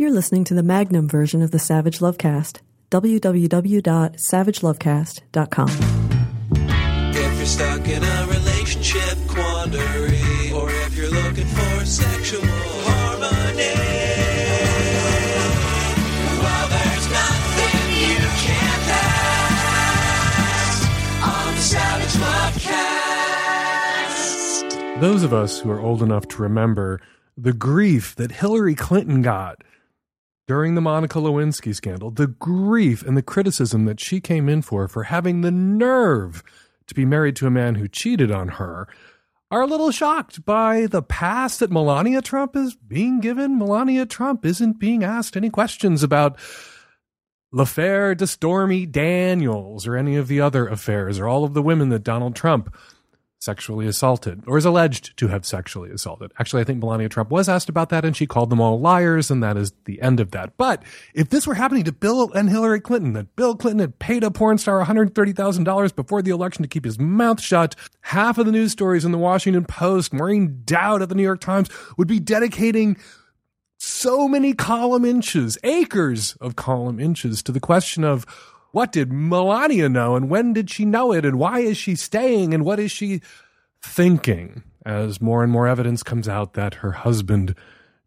You're listening to the Magnum version of the Savage Lovecast. www.savagelovecast.com. If you're stuck in a relationship quandary, or if you're looking for sexual harmony, well, there's nothing you can't ask on the Savage Lovecast. Those of us who are old enough to remember the grief that Hillary Clinton got during the Monica Lewinsky scandal, the grief and the criticism that she came in for for having the nerve to be married to a man who cheated on her, are a little shocked by the pass that Melania Trump is being given. Melania Trump isn't being asked any questions about l'affaire de Stormy Daniels or any of the other affairs or all of the women that Donald Trump sexually assaulted or is alleged to have sexually assaulted. Actually, I think Melania Trump was asked about that and she called them all liars, and that is the end of that. But if this were happening to Bill and Hillary Clinton, that Bill Clinton had paid a porn star $130,000 before the election to keep his mouth shut, half of the news stories in the Washington Post, Maureen Dowd at the New York Times would be dedicating so many column inches, acres of column inches to the question of what did Melania know and when did she know it and why is she staying and what is she thinking as more and more evidence comes out that her husband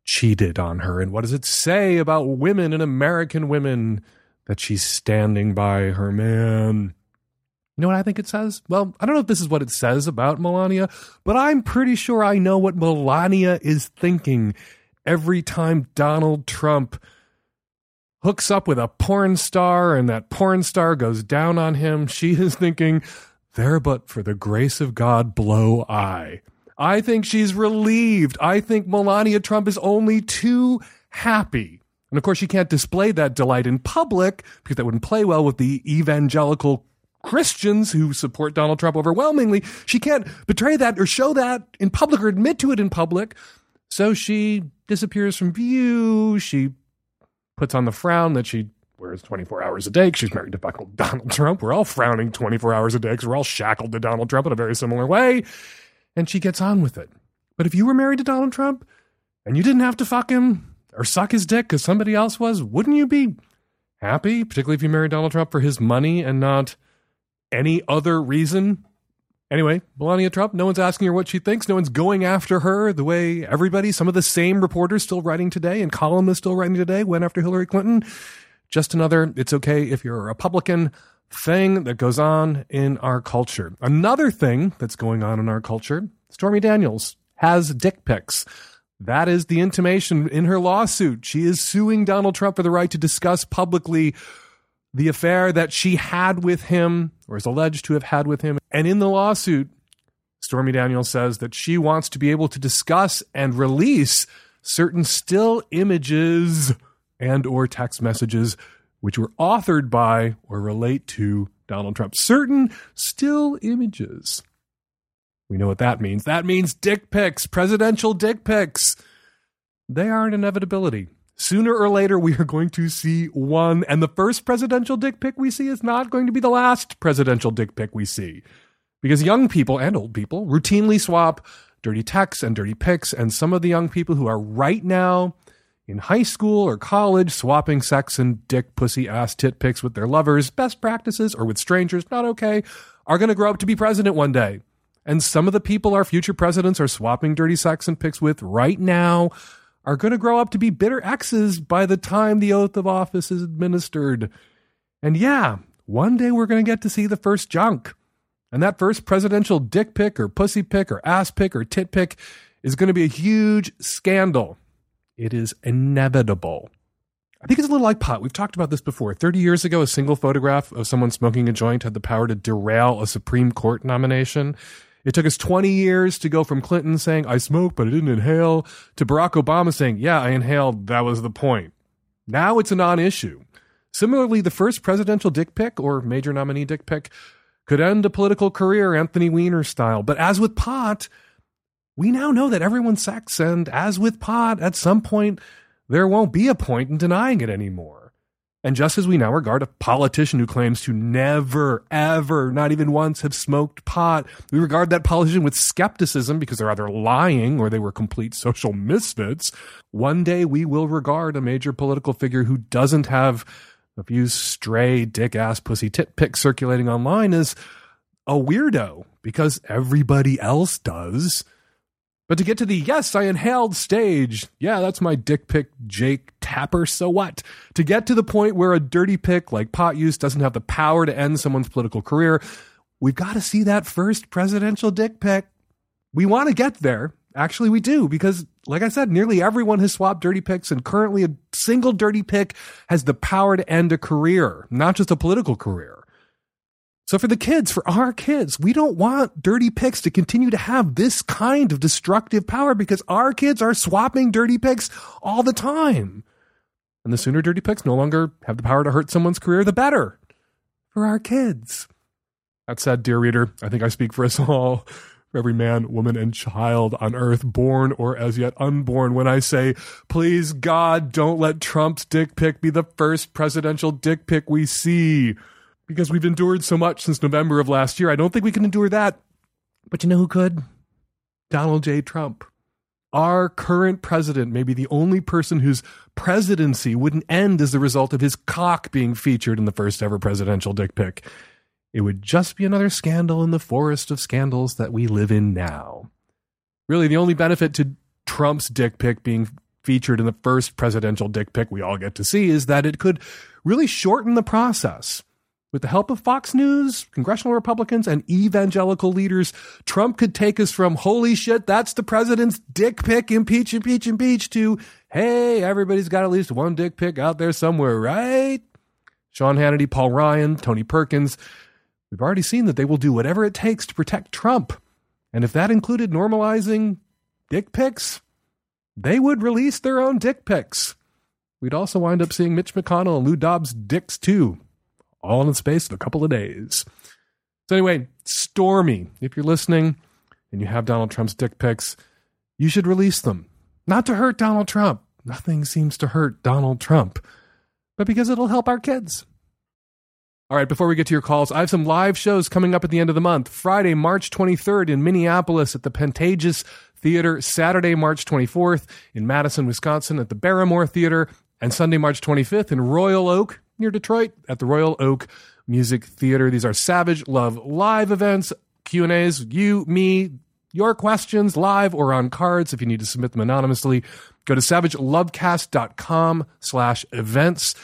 cheated on her and what does it say about women and American women that she's standing by her man? You know what I think it says? Well, I don't know if this is what it says about Melania, but I'm pretty sure I know what Melania is thinking every time Donald Trump hooks up with a porn star and that porn star goes down on him, she is thinking, there but for the grace of God blow I. I think she's relieved. I think Melania Trump is only too happy. And of course, she can't display that delight in public because that wouldn't play well with the evangelical Christians who support Donald Trump overwhelmingly. She can't betray that or show that in public or admit to it in public. So she disappears from view. She puts on the frown that she wears 24 hours a day because she's married to fucking Donald Trump. We're all frowning 24 hours a day because we're all shackled to Donald Trump in a very similar way. And she gets on with it. But if you were married to Donald Trump and you didn't have to fuck him or suck his dick because somebody else was, wouldn't you be happy? Particularly if you married Donald Trump for his money and not any other reason. Anyway, Melania Trump, no one's asking her what she thinks. No one's going after her the way everybody, some of the same reporters still writing today and columnists still writing today went after Hillary Clinton. Just another, it's okay if you're a Republican thing that goes on in our culture. Another thing that's going on in our culture, Stormy Daniels has dick pics. That is the intimation in her lawsuit. She is suing Donald Trump for the right to discuss publicly the affair that she had with him, or is alleged to have had with him. And in the lawsuit, Stormy Daniels says that she wants to be able to discuss and release certain still images and or text messages which were authored by or relate to Donald Trump. Certain still images. We know what that means. That means dick pics, presidential dick pics. They are an inevitability. Sooner or later, we are going to see one, and the first presidential dick pic we see is not going to be the last presidential dick pic we see. Because young people and old people routinely swap dirty texts and dirty pics, and some of the young people who are right now in high school or college swapping sex and dick, pussy, ass, tit pics with their lovers, best practices, or with strangers, not okay, are going to grow up to be president one day. And some of the people our future presidents are swapping dirty sex and pics with right now are going to grow up to be bitter exes by the time the oath of office is administered. And yeah, one day we're going to get to see the first junk. And that first presidential dick pic or pussy pic or ass pic or tit pic is going to be a huge scandal. It is inevitable. I think it's a little like pot. We've talked about this before. 30 years ago, a single photograph of someone smoking a joint had the power to derail a Supreme Court nomination. It took us 20 years to go from Clinton saying, I smoked, but I didn't inhale, to Barack Obama saying, Yeah, I inhaled. That was the point. Now it's a non issue. Similarly, the first presidential dick pic or major nominee dick pic could end a political career Anthony Weiner style. But as with pot, we now know that everyone's sex, and as with pot, at some point, there won't be a point in denying it anymore. And just as we now regard a politician who claims to never, ever, not even once have smoked pot, we regard that politician with skepticism because they're either lying or they were complete social misfits. One day we will regard a major political figure who doesn't have a few stray dick ass pussy tit pics circulating online as a weirdo because everybody else does. But to get to the yes, I inhaled stage, yeah, that's my dick pic Jake Tapper, so what? To get to the point where a dirty pic like pot use doesn't have the power to end someone's political career, we've got to see that first presidential dick pic. We want to get there. Actually, we do, because like I said, nearly everyone has swapped dirty pics, and currently a single dirty pic has the power to end a career, not just a political career. So for the kids, for our kids, we don't want dirty pics to continue to have this kind of destructive power because our kids are swapping dirty pics all the time. And the sooner dirty pics no longer have the power to hurt someone's career, the better for our kids. That said, dear reader, I think I speak for us all, for every man, woman, and child on earth, born or as yet unborn, when I say, please God, don't let Trump's dick pic be the first presidential dick pic we see because we've endured so much since November of last year. I don't think we can endure that. But you know who could? Donald J. Trump. Our current president may be the only person whose presidency wouldn't end as the result of his cock being featured in the first ever presidential dick pic. It would just be another scandal in the forest of scandals that we live in now. Really, the only benefit to Trump's dick pic being featured in the first presidential dick pic we all get to see is that it could really shorten the process with the help of Fox News, congressional Republicans, and evangelical leaders, Trump could take us from holy shit, that's the president's dick pic, impeach, impeach, impeach, to hey, everybody's got at least one dick pic out there somewhere, right? Sean Hannity, Paul Ryan, Tony Perkins. We've already seen that they will do whatever it takes to protect Trump. And if that included normalizing dick pics, they would release their own dick pics. We'd also wind up seeing Mitch McConnell and Lou Dobbs' dicks too all in the space of a couple of days. So, anyway, Stormy, if you're listening and you have Donald Trump's dick pics, you should release them. Not to hurt Donald Trump. Nothing seems to hurt Donald Trump, but because it'll help our kids. All right, before we get to your calls, I have some live shows coming up at the end of the month. Friday, March 23rd in Minneapolis at the Pantages Theater, Saturday, March 24th in Madison, Wisconsin at the Barrymore Theater, and Sunday, March 25th in Royal Oak, near Detroit at the Royal Oak Music Theater. These are Savage Love live events, Q&As, you, me, your questions live or on cards if you need to submit them anonymously. Go to savagelovecast.com slash events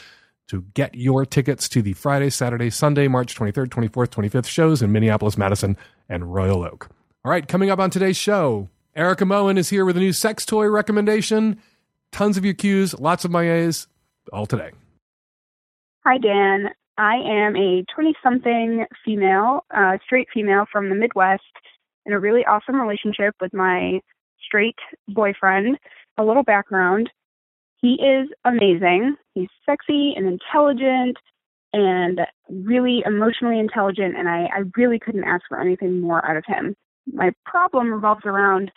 to get your tickets to the Friday, Saturday, Sunday, March 23rd, 24th, 25th shows in Minneapolis, Madison, and Royal Oak. All right, coming up on today's show, Erica Moen is here with a new sex toy recommendation. Tons of your cues, lots of my A's, all today. Hi, Dan. I am a 20 something female, uh, straight female from the Midwest in a really awesome relationship with my straight boyfriend. A little background he is amazing. He's sexy and intelligent and really emotionally intelligent, and I, I really couldn't ask for anything more out of him. My problem revolves around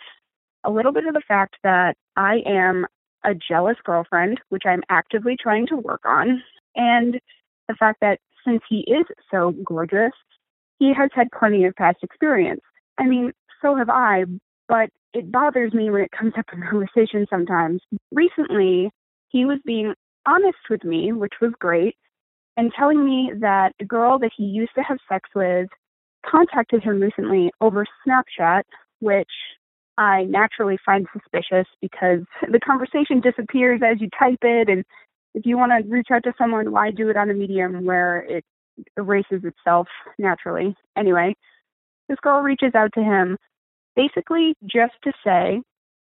a little bit of the fact that I am a jealous girlfriend, which I'm actively trying to work on and the fact that since he is so gorgeous, he has had plenty of past experience. I mean, so have I, but it bothers me when it comes up in conversation sometimes. Recently, he was being honest with me, which was great, and telling me that a girl that he used to have sex with contacted him recently over Snapchat, which I naturally find suspicious because the conversation disappears as you type it and if you want to reach out to someone, why do it on a medium where it erases itself naturally? Anyway, this girl reaches out to him basically just to say,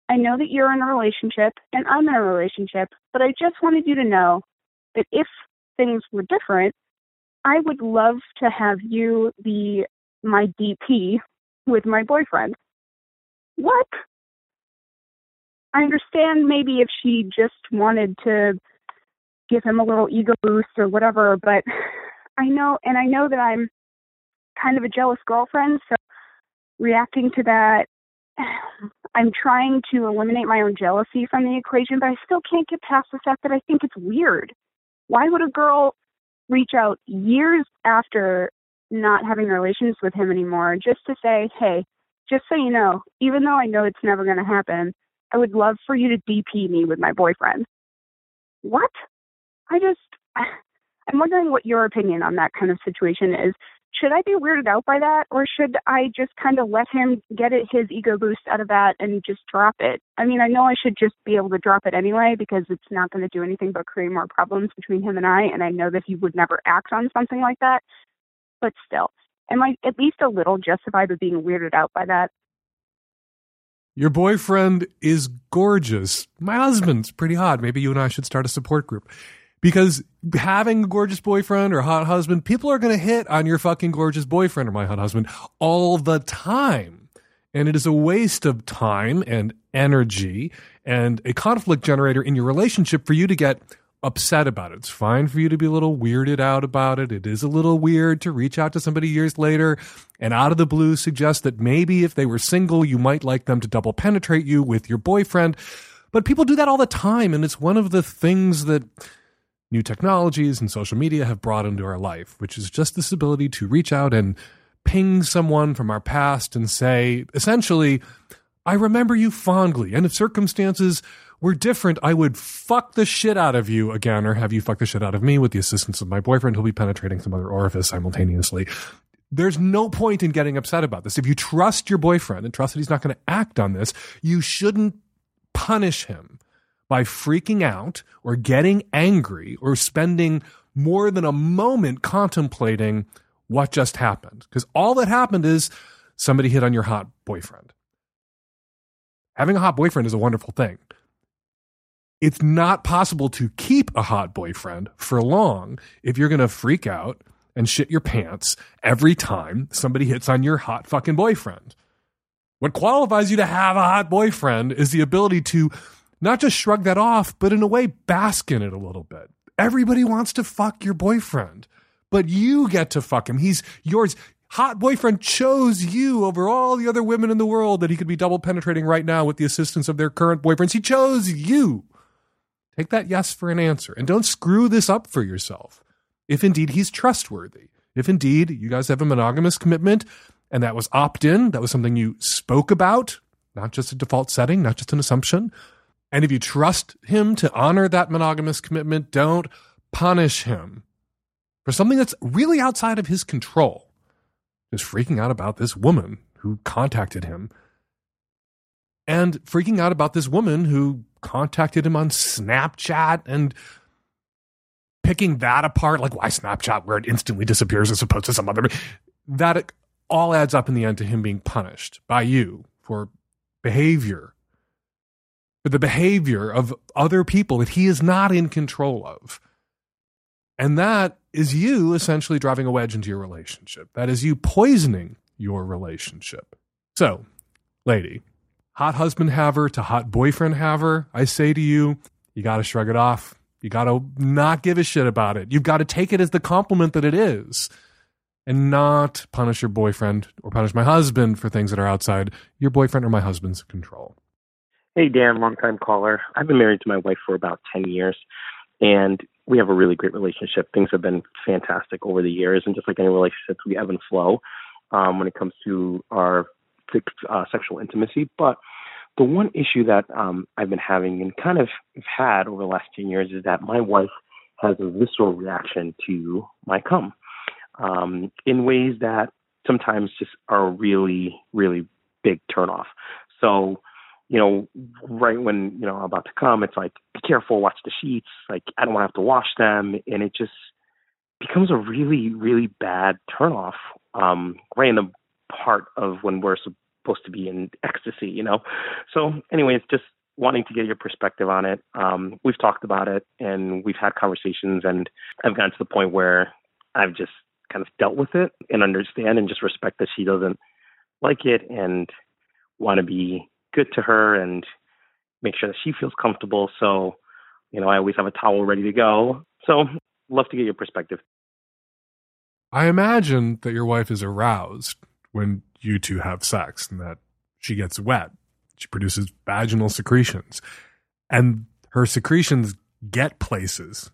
I know that you're in a relationship and I'm in a relationship, but I just wanted you to know that if things were different, I would love to have you be my DP with my boyfriend. What? I understand maybe if she just wanted to give him a little ego boost or whatever. But I know, and I know that I'm kind of a jealous girlfriend, so reacting to that, I'm trying to eliminate my own jealousy from the equation, but I still can't get past the fact that I think it's weird. Why would a girl reach out years after not having relations with him anymore just to say, hey, just so you know, even though I know it's never going to happen, I would love for you to DP me with my boyfriend. What? I just, I'm wondering what your opinion on that kind of situation is. Should I be weirded out by that, or should I just kind of let him get it, his ego boost out of that and just drop it? I mean, I know I should just be able to drop it anyway because it's not going to do anything but create more problems between him and I, and I know that he would never act on something like that. But still, am I at least a little justified with being weirded out by that? Your boyfriend is gorgeous. My husband's pretty hot. Maybe you and I should start a support group. Because having a gorgeous boyfriend or hot husband, people are going to hit on your fucking gorgeous boyfriend or my hot husband all the time. And it is a waste of time and energy and a conflict generator in your relationship for you to get upset about it. It's fine for you to be a little weirded out about it. It is a little weird to reach out to somebody years later and out of the blue suggest that maybe if they were single, you might like them to double penetrate you with your boyfriend. But people do that all the time. And it's one of the things that new technologies and social media have brought into our life, which is just this ability to reach out and ping someone from our past and say, essentially, I remember you fondly. And if circumstances were different, I would fuck the shit out of you again or have you fuck the shit out of me with the assistance of my boyfriend who'll be penetrating some other orifice simultaneously. There's no point in getting upset about this. If you trust your boyfriend and trust that he's not going to act on this, you shouldn't punish him by freaking out or getting angry or spending more than a moment contemplating what just happened. Because all that happened is somebody hit on your hot boyfriend. Having a hot boyfriend is a wonderful thing it's not possible to keep a hot boyfriend for long if you're going to freak out and shit your pants every time somebody hits on your hot fucking boyfriend. What qualifies you to have a hot boyfriend is the ability to not just shrug that off, but in a way bask in it a little bit. Everybody wants to fuck your boyfriend, but you get to fuck him. He's yours. Hot boyfriend chose you over all the other women in the world that he could be double penetrating right now with the assistance of their current boyfriends. He chose you. Take that yes for an answer and don't screw this up for yourself. If indeed he's trustworthy, if indeed you guys have a monogamous commitment and that was opt in, that was something you spoke about, not just a default setting, not just an assumption. And if you trust him to honor that monogamous commitment, don't punish him for something that's really outside of his control. Just freaking out about this woman who contacted him and freaking out about this woman who contacted him on Snapchat and picking that apart, like why Snapchat, where it instantly disappears as opposed to some other. That all adds up in the end to him being punished by you for behavior, the behavior of other people that he is not in control of. And that is you essentially driving a wedge into your relationship. That is you poisoning your relationship. So, lady, hot husband haver to hot boyfriend haver, I say to you, you got to shrug it off. You got to not give a shit about it. You've got to take it as the compliment that it is and not punish your boyfriend or punish my husband for things that are outside your boyfriend or my husband's control. Hey, Dan, long time caller. I've been married to my wife for about 10 years, and we have a really great relationship. Things have been fantastic over the years, and just like any relationships, we ebb and flow um, when it comes to our uh, sexual intimacy. But the one issue that um, I've been having and kind of had over the last 10 years is that my wife has a visceral reaction to my cum um, in ways that sometimes just are really, really big turnoff. So, you know, right when, you know, I'm about to come, it's like, be careful, watch the sheets. Like, I don't want to have to wash them. And it just becomes a really, really bad turnoff um, right in the part of when we're supposed to be in ecstasy, you know. So, anyways, just wanting to get your perspective on it. Um, we've talked about it and we've had conversations, and I've gotten to the point where I've just kind of dealt with it and understand and just respect that she doesn't like it and want to be good to her and make sure that she feels comfortable. So, you know, I always have a towel ready to go. So, love to get your perspective. I imagine that your wife is aroused when you two have sex and that she gets wet. She produces vaginal secretions and her secretions get places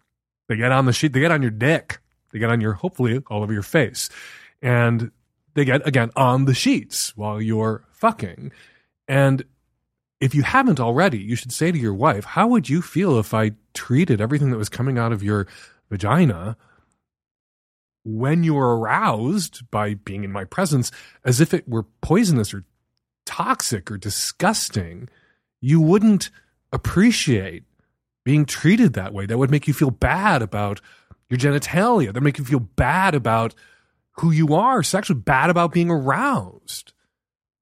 They get on the sheet, they get on your dick, they get on your, hopefully, all over your face. And they get, again, on the sheets while you're fucking. And if you haven't already, you should say to your wife, How would you feel if I treated everything that was coming out of your vagina when you were aroused by being in my presence as if it were poisonous or toxic or disgusting? You wouldn't appreciate being treated that way. That would make you feel bad about your genitalia. That would make you feel bad about who you are, sexually bad about being aroused.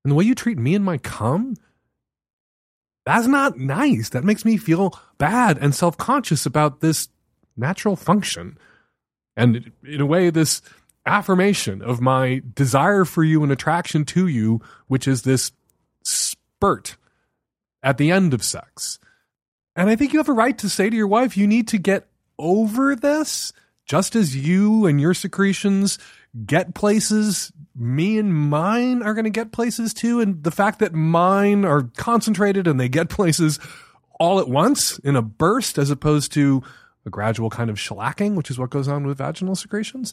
And the way you treat me and my cum, that's not nice. That makes me feel bad and self conscious about this natural function. And in a way, this affirmation of my desire for you and attraction to you, which is this spurt at the end of sex. And I think you have a right to say to your wife, you need to get over this, just as you and your secretions get places, me and mine are going to get places too. And the fact that mine are concentrated and they get places all at once in a burst as opposed to a gradual kind of shellacking, which is what goes on with vaginal secretions.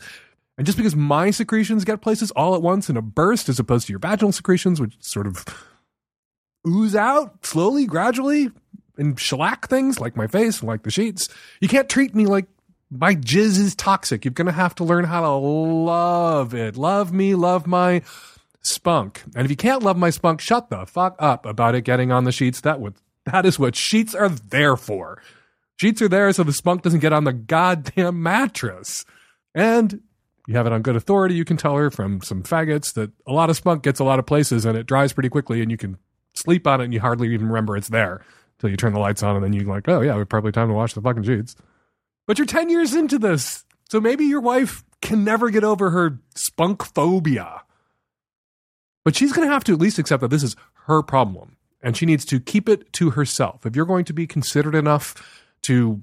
And just because my secretions get places all at once in a burst as opposed to your vaginal secretions, which sort of ooze out slowly, gradually, and shellac things like my face, like the sheets, you can't treat me like my jizz is toxic. You're going to have to learn how to love it. Love me, love my spunk. And if you can't love my spunk, shut the fuck up about it getting on the sheets. That would that is what sheets are there for. Sheets are there so the spunk doesn't get on the goddamn mattress. And you have it on good authority. You can tell her from some faggots that a lot of spunk gets a lot of places and it dries pretty quickly and you can sleep on it and you hardly even remember it's there until you turn the lights on and then you're like, oh yeah, it's probably time to wash the fucking sheets. But you're 10 years into this. So maybe your wife can never get over her spunk phobia. But she's going to have to at least accept that this is her problem and she needs to keep it to herself. If you're going to be considerate enough to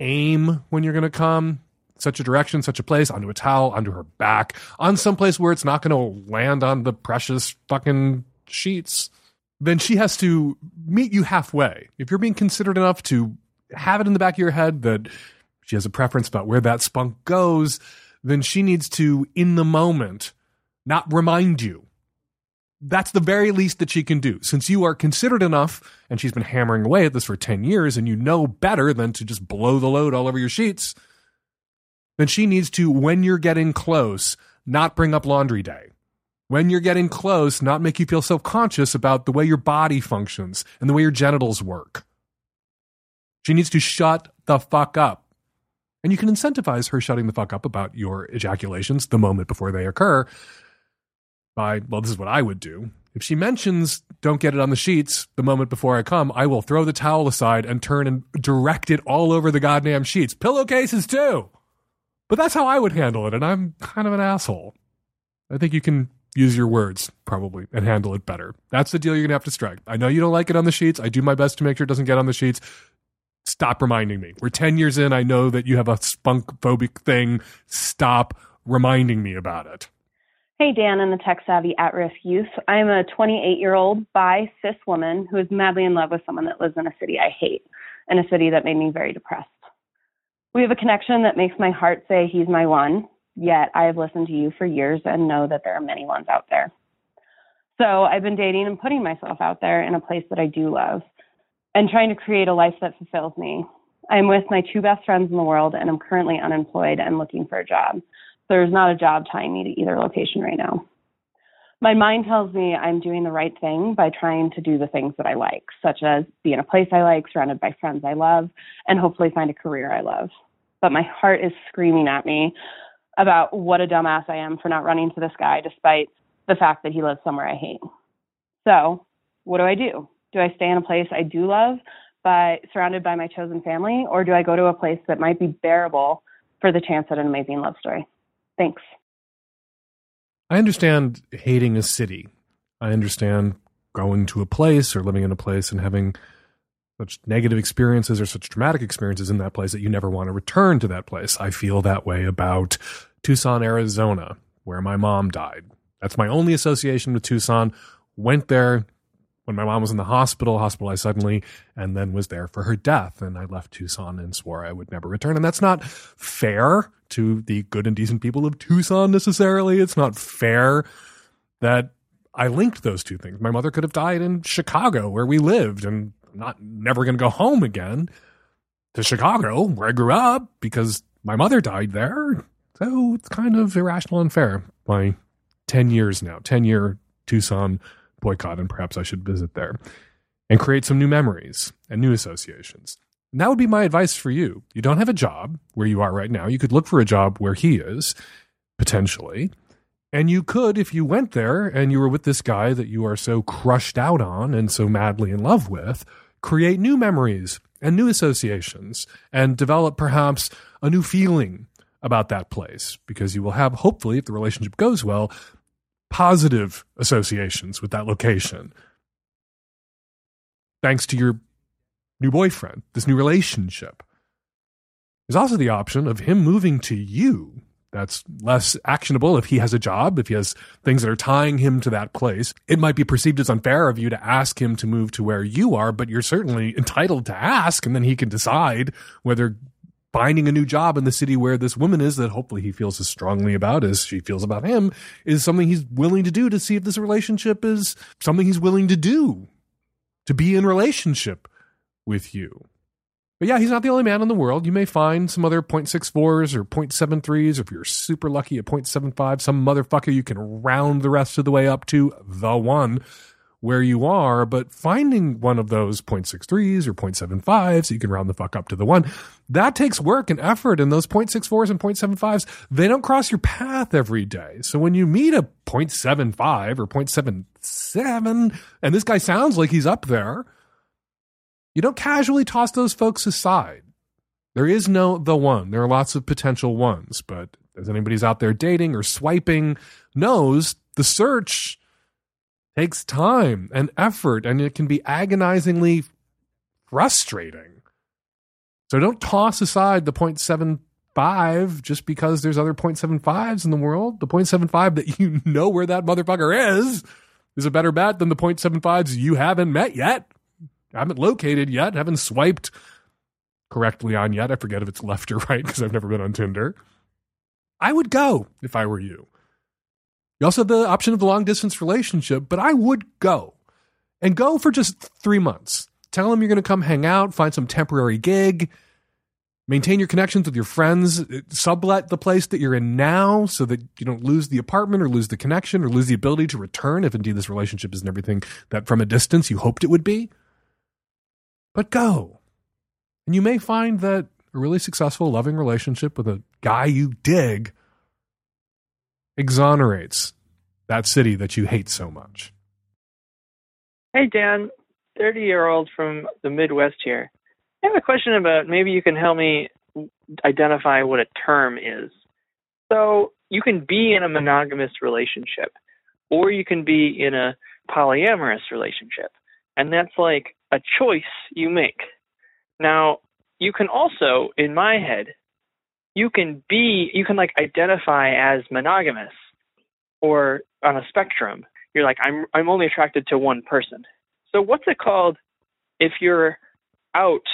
aim when you're going to come, such a direction, such a place, onto a towel, onto her back, on some place where it's not going to land on the precious fucking sheets, then she has to meet you halfway. If you're being considerate enough to have it in the back of your head that she has a preference about where that spunk goes, then she needs to, in the moment, not remind you. That's the very least that she can do. Since you are considerate enough, and she's been hammering away at this for 10 years, and you know better than to just blow the load all over your sheets, then she needs to, when you're getting close, not bring up laundry day. When you're getting close, not make you feel self conscious about the way your body functions and the way your genitals work. She needs to shut the fuck up. And you can incentivize her shutting the fuck up about your ejaculations the moment before they occur by, well, this is what I would do. If she mentions don't get it on the sheets the moment before I come, I will throw the towel aside and turn and direct it all over the goddamn sheets. Pillowcases too. But that's how I would handle it, and I'm kind of an asshole. I think you can use your words probably and handle it better. That's the deal you're gonna have to strike. I know you don't like it on the sheets. I do my best to make sure it doesn't get on the sheets stop reminding me. We're 10 years in. I know that you have a spunk phobic thing. Stop reminding me about it. Hey, Dan and the tech savvy at risk youth. I'm a 28 year old bi cis woman who is madly in love with someone that lives in a city I hate, in a city that made me very depressed. We have a connection that makes my heart say he's my one, yet I have listened to you for years and know that there are many ones out there. So I've been dating and putting myself out there in a place that I do love and trying to create a life that fulfills me. I'm with my two best friends in the world, and I'm currently unemployed and looking for a job. There's not a job tying me to either location right now. My mind tells me I'm doing the right thing by trying to do the things that I like, such as be in a place I like, surrounded by friends I love, and hopefully find a career I love. But my heart is screaming at me about what a dumbass I am for not running to this guy despite the fact that he lives somewhere I hate. So, what do I do? Do I stay in a place I do love, but surrounded by my chosen family, or do I go to a place that might be bearable for the chance at an amazing love story? Thanks. I understand hating a city. I understand going to a place or living in a place and having such negative experiences or such traumatic experiences in that place that you never want to return to that place. I feel that way about Tucson, Arizona, where my mom died. That's my only association with Tucson. Went there, when my mom was in the hospital, hospitalized suddenly, and then was there for her death. And I left Tucson and swore I would never return. And that's not fair to the good and decent people of Tucson necessarily. It's not fair that I linked those two things. My mother could have died in Chicago where we lived and I'm not never going to go home again to Chicago where I grew up because my mother died there. So it's kind of irrational and fair. My 10 years now, 10 year Tucson boycott, and perhaps I should visit there and create some new memories and new associations. And that would be my advice for you. You don't have a job where you are right now. You could look for a job where he is, potentially. And you could, if you went there and you were with this guy that you are so crushed out on and so madly in love with, create new memories and new associations and develop perhaps a new feeling about that place because you will have, hopefully, if the relationship goes well, positive associations with that location. Thanks to your new boyfriend, this new relationship. There's also the option of him moving to you. That's less actionable if he has a job, if he has things that are tying him to that place. It might be perceived as unfair of you to ask him to move to where you are, but you're certainly entitled to ask, and then he can decide whether finding a new job in the city where this woman is that hopefully he feels as strongly about as she feels about him is something he's willing to do to see if this relationship is something he's willing to do to be in relationship with you. But yeah, he's not the only man in the world. You may find some other 0.64s or 0.73s, or if you're super lucky at 0.75, some motherfucker you can round the rest of the way up to the one where you are, but finding one of those 0.63s or 0.75s so you can round the fuck up to the one, that takes work and effort. And those 0.64s and 0.75s, they don't cross your path every day. So when you meet a 0.75 or 0.77, and this guy sounds like he's up there, you don't casually toss those folks aside. There is no the one. There are lots of potential ones, but as anybody's out there dating or swiping knows, the search takes time and effort and it can be agonizingly frustrating. So don't toss aside the 0.75 just because there's other 0.75s in the world. The 0.75 that you know where that motherfucker is is a better bet than the 0.75s you haven't met yet, haven't located yet, haven't swiped correctly on yet. I forget if it's left or right because I've never been on Tinder. I would go if I were you. You also have the option of the long distance relationship, but I would go and go for just three months. Tell them you're going to come hang out, find some temporary gig, maintain your connections with your friends, sublet the place that you're in now so that you don't lose the apartment or lose the connection or lose the ability to return if indeed this relationship isn't everything that from a distance you hoped it would be. But go. And you may find that a really successful, loving relationship with a guy you dig exonerates that city that you hate so much? Hey, Dan, 30 year old from the Midwest here. I have a question about maybe you can help me identify what a term is. So, you can be in a monogamous relationship, or you can be in a polyamorous relationship. And that's like a choice you make. Now, you can also, in my head, you can be you can like identify as monogamous or on a spectrum. You're like i'm i'm only attracted to one person. So what's it called if you're out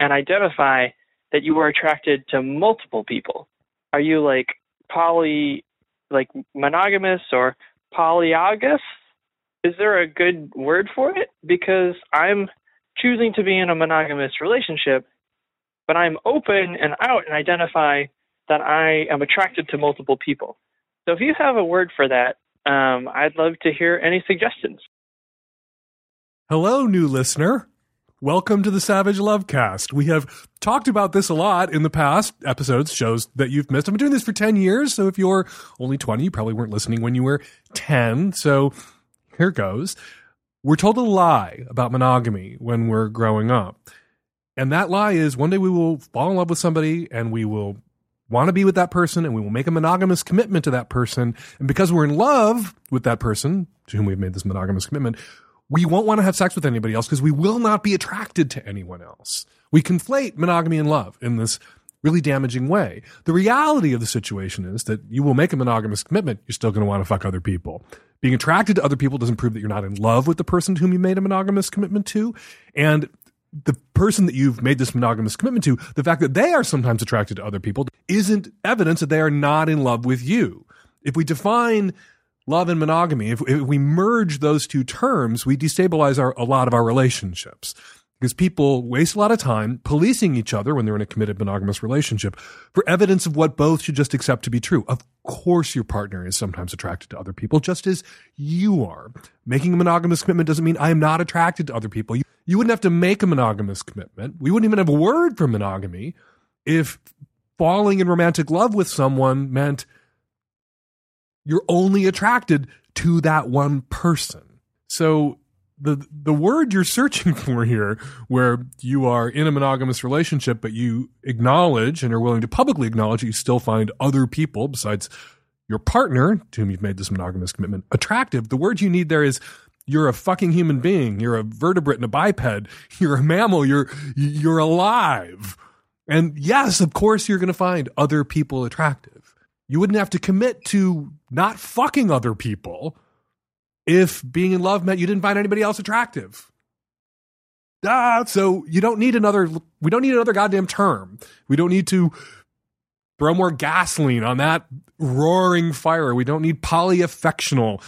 and identify that you are attracted to multiple people? Are you like poly like monogamous or polyagous? Is there a good word for it? Because i'm choosing to be in a monogamous relationship but I'm open and out and identify that I am attracted to multiple people. So if you have a word for that, um, I'd love to hear any suggestions. Hello, new listener. Welcome to the Savage Lovecast. We have talked about this a lot in the past episodes, shows that you've missed. I've been doing this for 10 years, so if you're only 20, you probably weren't listening when you were 10. So here goes. We're told a lie about monogamy when we're growing up. And that lie is one day we will fall in love with somebody and we will want to be with that person and we will make a monogamous commitment to that person. And because we're in love with that person to whom we've made this monogamous commitment, we won't want to have sex with anybody else because we will not be attracted to anyone else. We conflate monogamy and love in this really damaging way. The reality of the situation is that you will make a monogamous commitment, you're still going to want to fuck other people. Being attracted to other people doesn't prove that you're not in love with the person to whom you made a monogamous commitment to. And the person that you've made this monogamous commitment to, the fact that they are sometimes attracted to other people isn't evidence that they are not in love with you. If we define love and monogamy, if, if we merge those two terms, we destabilize our, a lot of our relationships because people waste a lot of time policing each other when they're in a committed monogamous relationship for evidence of what both should just accept to be true. Of course, your partner is sometimes attracted to other people, just as you are. Making a monogamous commitment doesn't mean I am not attracted to other people. You, wouldn't have to make a monogamous commitment. We wouldn't even have a word for monogamy if falling in romantic love with someone meant you're only attracted to that one person. So the the word you're searching for here, where you are in a monogamous relationship, but you acknowledge and are willing to publicly acknowledge that you still find other people besides your partner, to whom you've made this monogamous commitment, attractive. The word you need there is you're a fucking human being. You're a vertebrate and a biped. You're a mammal. You're you're alive. And yes, of course, you're going to find other people attractive. You wouldn't have to commit to not fucking other people if being in love meant you didn't find anybody else attractive. Ah, so you don't need another, we don't need another goddamn term. We don't need to throw more gasoline on that roaring fire. We don't need polyaffectional,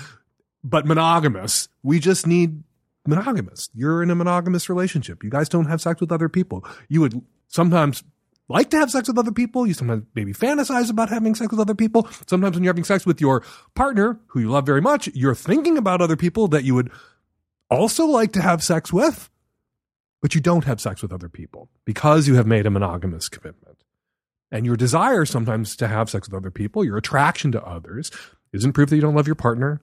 but monogamous. We just need monogamous. You're in a monogamous relationship. You guys don't have sex with other people. You would sometimes like to have sex with other people. You sometimes maybe fantasize about having sex with other people. Sometimes when you're having sex with your partner, who you love very much, you're thinking about other people that you would also like to have sex with, but you don't have sex with other people because you have made a monogamous commitment. And your desire sometimes to have sex with other people, your attraction to others, isn't proof that you don't love your partner.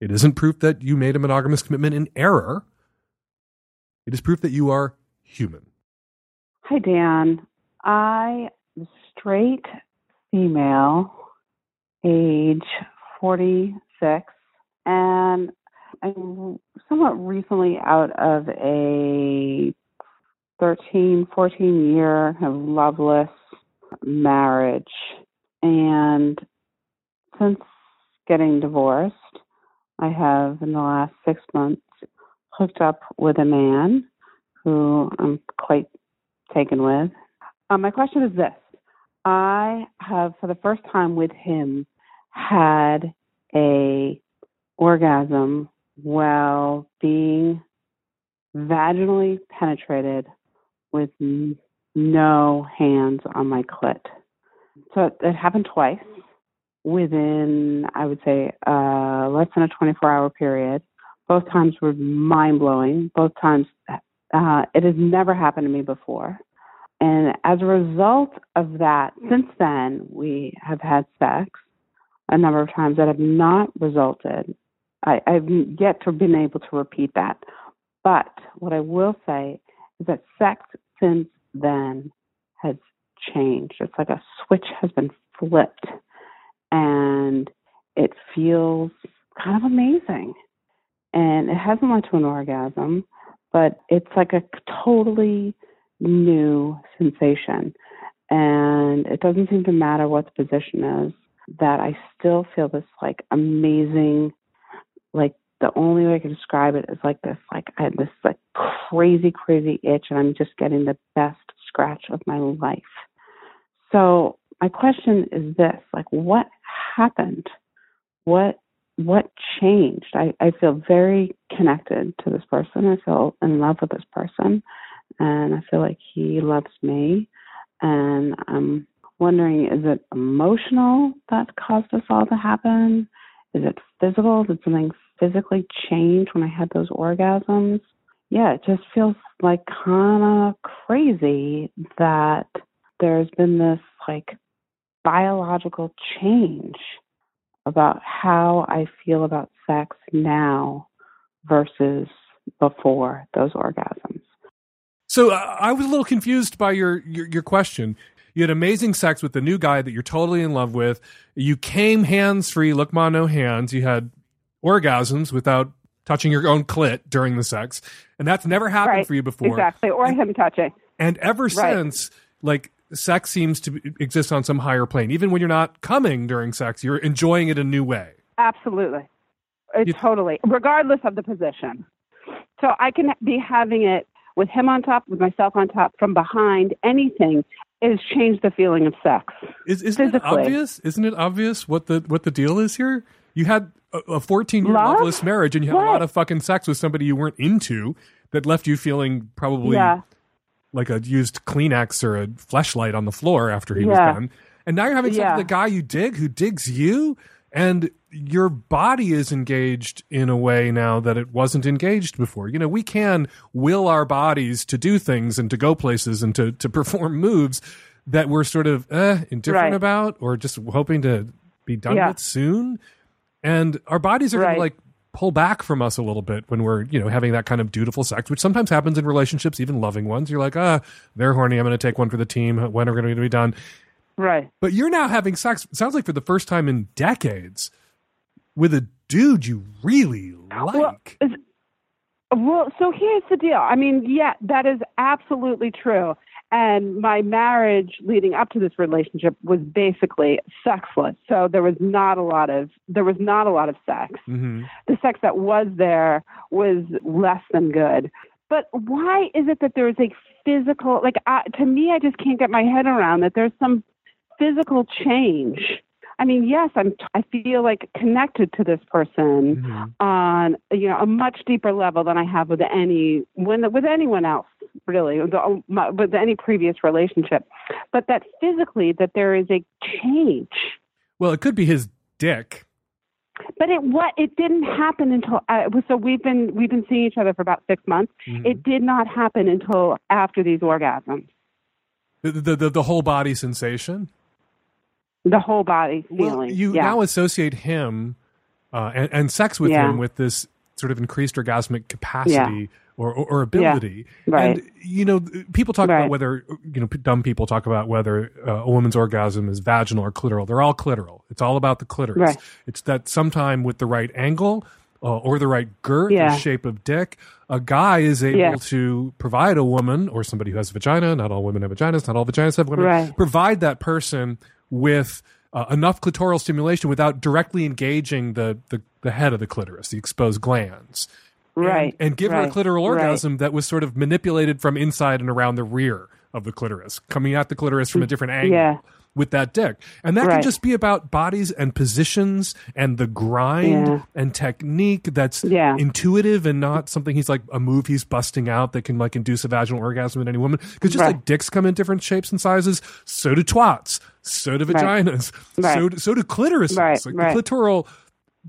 It isn't proof that you made a monogamous commitment in error. It is proof that you are human. Hi, Dan. I am straight female, age 46, and I'm somewhat recently out of a 13, 14 year of loveless marriage. And since getting divorced, I have in the last six months hooked up with a man who I'm quite taken with. Um, my question is this I have, for the first time with him, had a orgasm while being vaginally penetrated with no hands on my clit. So it, it happened twice within, I would say, uh, less than a 24 hour period. Both times were mind blowing. Both times, uh, it has never happened to me before. And as a result of that, since then, we have had sex a number of times that have not resulted. I, I've yet to been able to repeat that. But what I will say is that sex since then has changed. It's like a switch has been flipped and it feels kind of amazing. And it hasn't led to an orgasm, but it's like a totally new sensation. And it doesn't seem to matter what the position is, that I still feel this like amazing, like the only way I can describe it is like this, like I had this like crazy, crazy itch and I'm just getting the best scratch of my life. So my question is this, like what happened? What what changed? I, I feel very connected to this person. I feel in love with this person and I feel like he loves me. And I'm wondering is it emotional that caused us all to happen? Is it physical? Did something physically change when I had those orgasms? Yeah, it just feels like kind of crazy that there's been this like biological change about how I feel about sex now versus before those orgasms. So uh, I was a little confused by your, your your question. You had amazing sex with the new guy that you're totally in love with. You came hands free, look ma no hands. You had orgasms without touching your own clit during the sex, and that's never happened Right. for you before. Exactly, or him touching. And ever Right. since, like sex seems to exist on some higher plane. Even when you're not coming during sex, you're enjoying it a new way. Absolutely. It, You- totally, regardless of the position. So I can be having it with him on top, with myself on top, from behind. Anything it has changed the feeling of sex. Is, isn't it obvious? Isn't it obvious what the what the deal is here? You had a- a 14 year Love? loveless marriage, and you had a lot of fucking sex with somebody you weren't into that left you feeling probably Yeah. like a used Kleenex or a fleshlight on the floor after he was done. And now you're having sex Yeah. with a guy you dig who digs you, and your body is engaged in a way now that it wasn't engaged before. You know, we can will our bodies to do things and to go places and to, to perform moves that we're sort of eh, indifferent Right. about or just hoping to be done Yeah. with soon. And our bodies are going Right. to like pull back from us a little bit when we're, you know, having that kind of dutiful sex, which sometimes happens in relationships, even loving ones. You're like, ah, they're horny. I'm going to take one for the team. When are we going to be done? Right. But you're now having sex, sounds like for the first time in decades, with a dude you really like. Well, well, so here's the deal. I mean, yeah, that is absolutely true. And my marriage leading up to this relationship was basically sexless. So there was not a lot of there was not a lot of sex. hmm The sex that was there was less than good. But why is it that there is a physical like I, to me I just can't get my head around that there's some physical change. I mean, yes, I'm I feel like connected to this person Mhm. on you know a much deeper level than I have with any when with anyone else really the- my- with any previous relationship. But that physically that there is a change. Well, it could be his dick. But it what it didn't happen until uh, so we've been we've been seeing each other for about six months. Mhm. It did not happen until after these orgasms. The, the, the, the whole body sensation. The whole body feeling. Well, you yeah. now associate him uh, and, and sex with Yeah. him with this sort of increased orgasmic capacity or, or, or ability. Right. And, you know, people talk Right. about whether, you know, dumb people talk about whether uh, a woman's orgasm is vaginal or clitoral. They're all clitoral. It's all about the clitoris. Right. It's that sometime with the right angle uh, or the right girth Yeah. or shape of dick, a guy is able Yeah. to provide a woman or somebody who has a vagina. Not all women have vaginas. Not all vaginas have women. Right. Provide that person with uh, enough clitoral stimulation without directly engaging the, the, the head of the clitoris, the exposed glans. Right, And, give her a clitoral right. orgasm that was sort of manipulated from inside and around the rear of the clitoris, coming at the clitoris from a different angle. Yeah. With that dick. And that can just be about bodies and positions and the grind Yeah. and technique that's Yeah. intuitive and not something he's like a move he's busting out that can like induce a vaginal orgasm in any woman. Because just Right. like dicks come in different shapes and sizes, so do twats, so do vaginas, Right. so do, so do clitorises. Right, Like right. the clitoral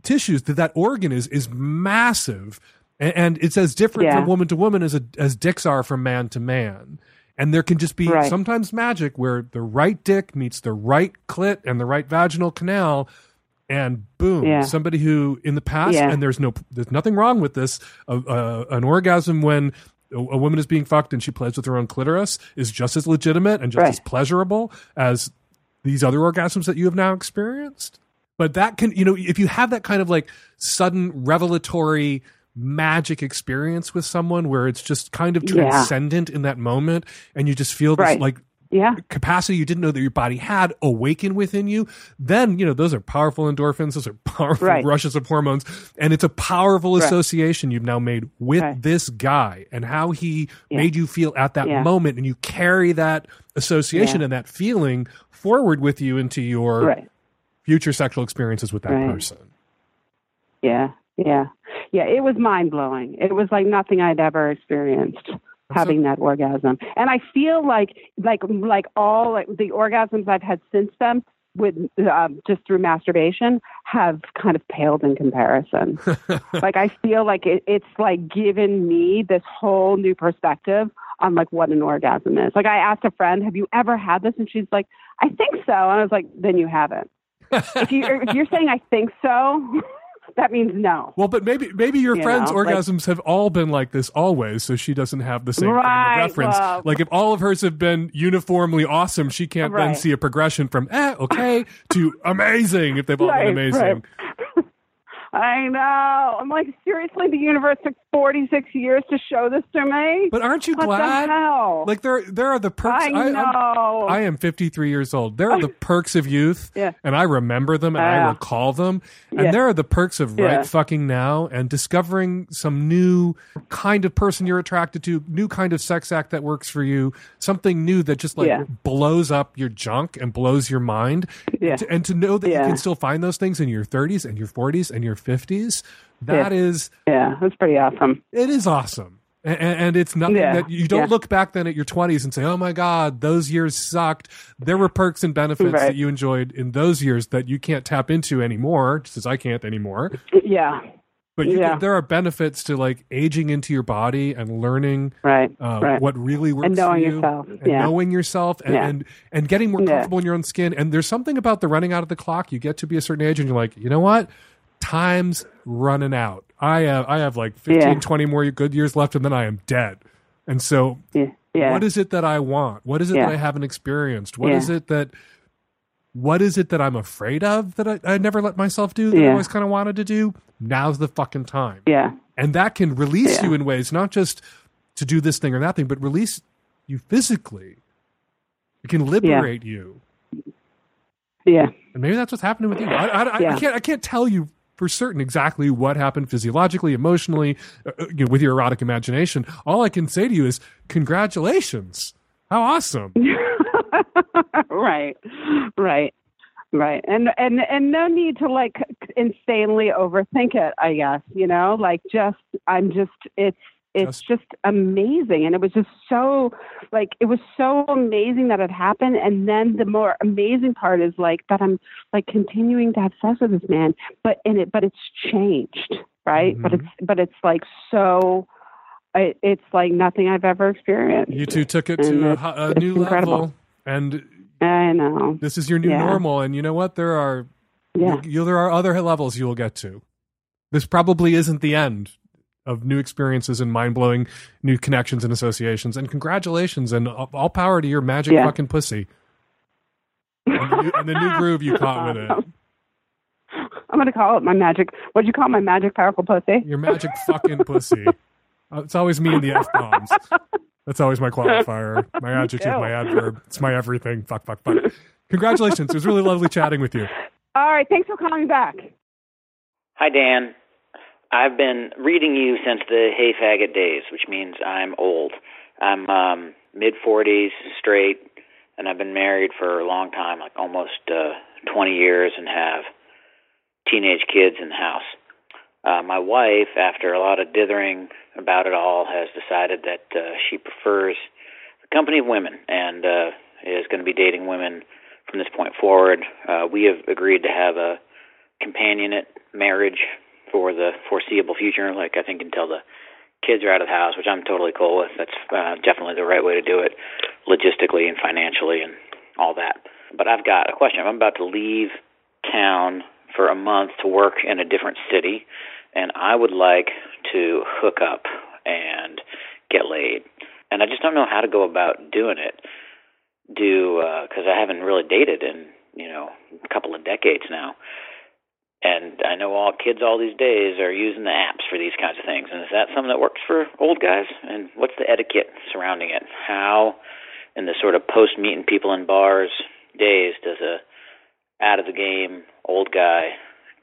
tissues that that organ is is massive, and, and it's as different Yeah. from woman to woman as a, as dicks are from man to man. And there can just be Right. sometimes magic where the right dick meets the right clit and the right vaginal canal, and boom, Yeah. somebody who in the past, Yeah. and there's no, there's nothing wrong with this. Uh, uh, an orgasm when a, a woman is being fucked and she plays with her own clitoris is just as legitimate and just Right. as pleasurable as these other orgasms that you have now experienced. But that can, you know, if you have that kind of like sudden revelatory magic experience with someone where it's just kind of Yeah. transcendent in that moment and you just feel this Right. like yeah. capacity you didn't know that your body had awaken within you, then, you know, those are powerful endorphins. Those are powerful Right. rushes of hormones. And it's a powerful Right. association you've now made with Right. this guy and how he Yeah. made you feel at that Yeah. moment. And you carry that association Yeah. and that feeling forward with you into your future sexual experiences with that person. Yeah. Yeah. Yeah. It was mind blowing. It was like nothing I'd ever experienced having that orgasm. And I feel like like like all like, the orgasms I've had since then with um, just through masturbation have kind of paled in comparison. like I feel like it, it's like given me this whole new perspective on like what an orgasm is. Like I asked a friend, "Have you ever had this?" And she's like, "I think so." And I was like, "Then you haven't." if you if you're saying I think so, that means no. Well, but maybe maybe your You friends' know, like- orgasms have all been like this always, so she doesn't have the same Right, of reference. well- like if all of hers have been uniformly awesome, she can't then see a progression from eh okay to amazing if they've all Right, been amazing. I know. I'm like, seriously, the universe took 46 years to show this to me. But aren't you what glad? The hell? Like there, there are the perks. I know. I am 53 years old. There are the perks of youth, Yeah. and I remember them and I recall them. And Yeah. there are the perks of Yeah. right fucking now and discovering some new kind of person you're attracted to, new kind of sex act that works for you, something new that just like Yeah. blows up your junk and blows your mind. Yeah. And, to, and to know that you can still find those things in your 30s and your 40s and your 50s, that is yeah, that's pretty awesome. it is awesome. And, and it's nothing Yeah, that you don't yeah. look back then at your 20s and say, oh my God, those years sucked. There were perks and benefits Right. that you enjoyed in those years that you can't tap into anymore, just as I can't anymore. Yeah, But you Yeah. can, there are benefits to like aging into your body and learning right, uh, right. what really works And knowing for you yourself. and Yeah. knowing yourself and, Yeah. and and getting more Yeah. comfortable in your own skin. And there's something about the running out of the clock. You get to be a certain age and you're like, you know what? Time's running out. I have I have like 15, Yeah. 20 more good years left, and then I am dead. And so, yeah, yeah. what is it that I want? What is it Yeah. that I haven't experienced? What Yeah. is it that what is it that I'm afraid of that I, I never let myself do that I always kind of wanted to do? Now's the fucking time yeah, and that can release Yeah. you in ways not just to do this thing or that thing but release you physically it can liberate you yeah, and maybe that's what's happening with you I, I- I can't i can't tell you for certain exactly what happened physiologically emotionally uh, uh, you know, with your erotic imagination all i can say to you is congratulations how awesome right, right, right. And and and no need to like insanely overthink it. I guess you know, like just I'm just it's. It's Just- amazing. And it was just so, like, it was so amazing that it happened. And then the more amazing part is, like, that I'm, like, continuing to have sex with this man, but in it, but it's changed, right? But Mhm. it's, but it's, like, so, it, it's like nothing I've ever experienced. you two took it And to a, it's- hi- a it's new incredible. level and I know. this is your new Yeah. normal and you know what there are Yeah. you, there are other levels you will get to. This probably isn't the end of new experiences and mind blowing new connections and associations. And congratulations and all all power to your magic Yeah. fucking pussy and the, new, and the new groove you caught with it. Um, I'm going to call it my magic. What'd you call my magic powerful pussy? Your magic fucking pussy. It's always me and the f bombs. That's always my qualifier, my adjective, my adverb. It's my everything. Fuck, fuck, fuck. Congratulations. It was really lovely chatting with you. All right. Thanks for calling back. Hi, Dan. I've been reading you since the Hey faggot days, which means I'm old. I'm um, mid 40s, straight, and I've been married for a long time, like almost uh, 20 years, and have teenage kids in the house. Uh, my wife, after a lot of dithering about it all, has decided that uh, she prefers the company of women and uh, is going to be dating women from this point forward. Uh, we have agreed to have a companionate marriage for the foreseeable future. Like I think until the kids are out of the house, which I'm totally cool with. That's uh, definitely the right way to do it, logistically and financially and all that. But I've got a question. I'm about to leave town for a month to work in a different city, and I would like to hook up and get laid. And I just don't know how to go about doing it. Do because I haven't really dated in you know a couple of decades now. And I know all kids all these days are using the apps for these kinds of things. And is that something that works for old guys? And what's the etiquette surrounding it? How, in the sort of post meeting people in bars days, does a out of the game old guy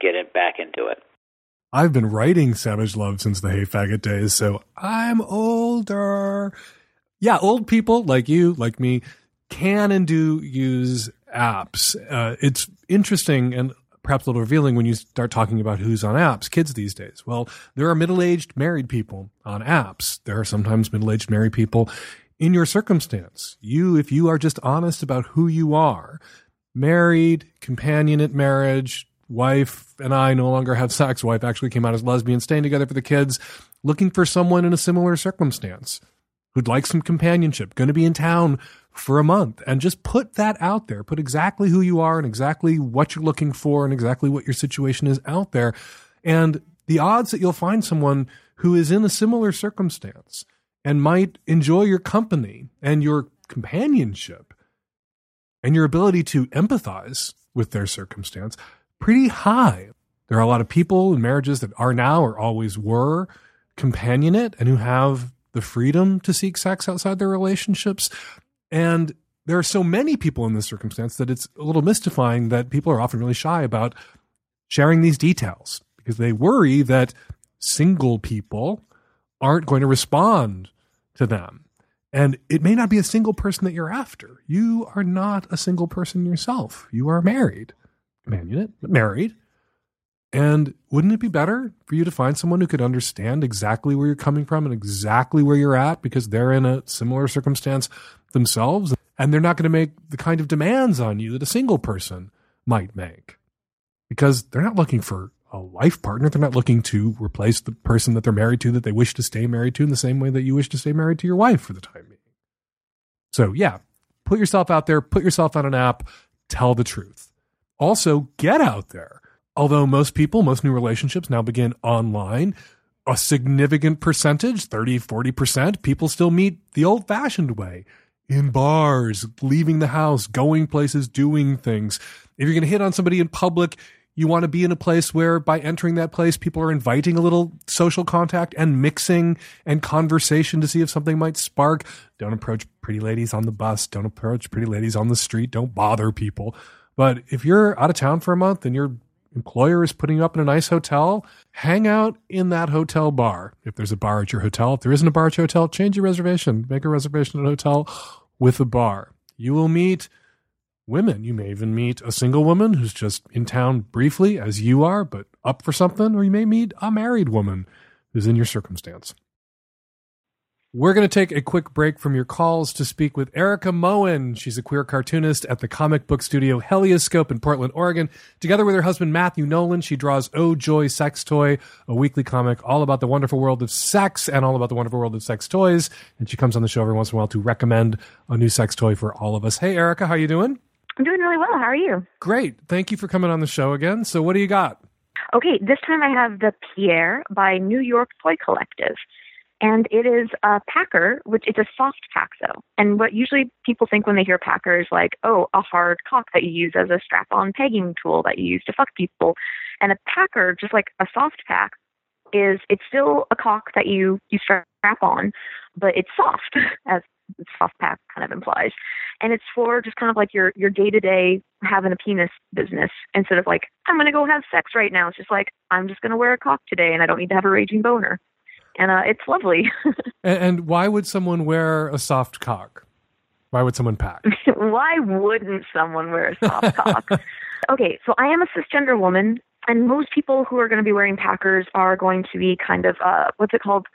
get it back into it? I've been writing Savage Love since the Hey Faggot days, so I'm older. Yeah, old people like you, like me, can and do use apps. Uh, it's interesting and perhaps a little revealing when you start talking about who's on apps, kids these days. Well, there are middle aged married people on apps. There are sometimes middle aged married people in your circumstance. You, if you are just honest about who you are, married, companionate marriage, wife and I no longer have sex. Wife actually came out as lesbian, staying together for the kids, looking for someone in a similar circumstance who'd like some companionship, going to be in town for a month, and just put that out there. Put exactly who you are and exactly what you're looking for and exactly what your situation is out there. And the odds that you'll find someone who is in a similar circumstance and might enjoy your company and your companionship and your ability to empathize with their circumstance pretty high. There are a lot of people in marriages that are now or always were companionate and who have the freedom to seek sex outside their relationships. And there are so many people in this circumstance that it's a little mystifying that people are often really shy about sharing these details because they worry that single people aren't going to respond to them. And it may not be a single person that you're after. You are not a single person yourself. You are married, companionate, married. And wouldn't it be better for you to find someone who could understand exactly where you're coming from and exactly where you're at because they're in a similar circumstance themselves and they're not going to make the kind of demands on you that a single person might make because they're not looking for a life partner. They're not looking to replace the person that they're married to that they wish to stay married to in the same way that you wish to stay married to your wife for the time being. So, yeah, put yourself out there, put yourself on an app, tell the truth. Also, get out there although most people, most new relationships now begin online, a significant percentage, 30, 40%, people still meet the old fashioned way in bars, leaving the house, going places, doing things. If you're going to hit on somebody in public, you want to be in a place where by entering that place, people are inviting a little social contact and mixing and conversation to see if something might spark. Don't approach pretty ladies on the bus. Don't approach pretty ladies on the street. Don't bother people. But if you're out of town for a month and you're employer is putting you up in a nice hotel, hang out in that hotel bar. If there's a bar at your hotel, if there isn't a bar at your hotel, change your reservation. Make a reservation at a hotel with a bar. You will meet women. You may even meet a single woman who's just in town briefly, as you are, but up for something, or you may meet a married woman who's in your circumstance. We're going to take a quick break from your calls to speak with Erica Moen. She's a queer cartoonist at the comic book studio Helioscope in Portland, Oregon. Together with her husband Matthew Nolan, she draws Oh Joy Sex Toy, a weekly comic all about the wonderful world of sex and all about the wonderful world of sex toys. And she comes on the show every once in a while to recommend a new sex toy for all of us. Hey, Erica, how you doing? I'm doing really well. How are you? Great. Thank you for coming on the show again. So, what do you got? Okay, this time I have the Pierre by New York Toy Collective and it is a packer, which it's a soft though. And what usually people think when they hear packer is like, oh, a hard cock that you use as a strap-on pegging tool that you use to fuck people. And a packer, just like a soft pack, is it's still a cock that you you strap on, but it's soft, as soft pack kind of implies. And it's for just kind of like your your day to day having a penis business instead of like I'm gonna go have sex right now. It's just like I'm just gonna wear a cock today and I don't need to have a raging boner and uh, it's lovely. and, and why would someone wear a soft cock? Why would someone pack? why wouldn't someone wear a soft cock? Okay, so I am a cisgender woman, and most people who are going to be wearing packers are going to be kind of uh, what's it called?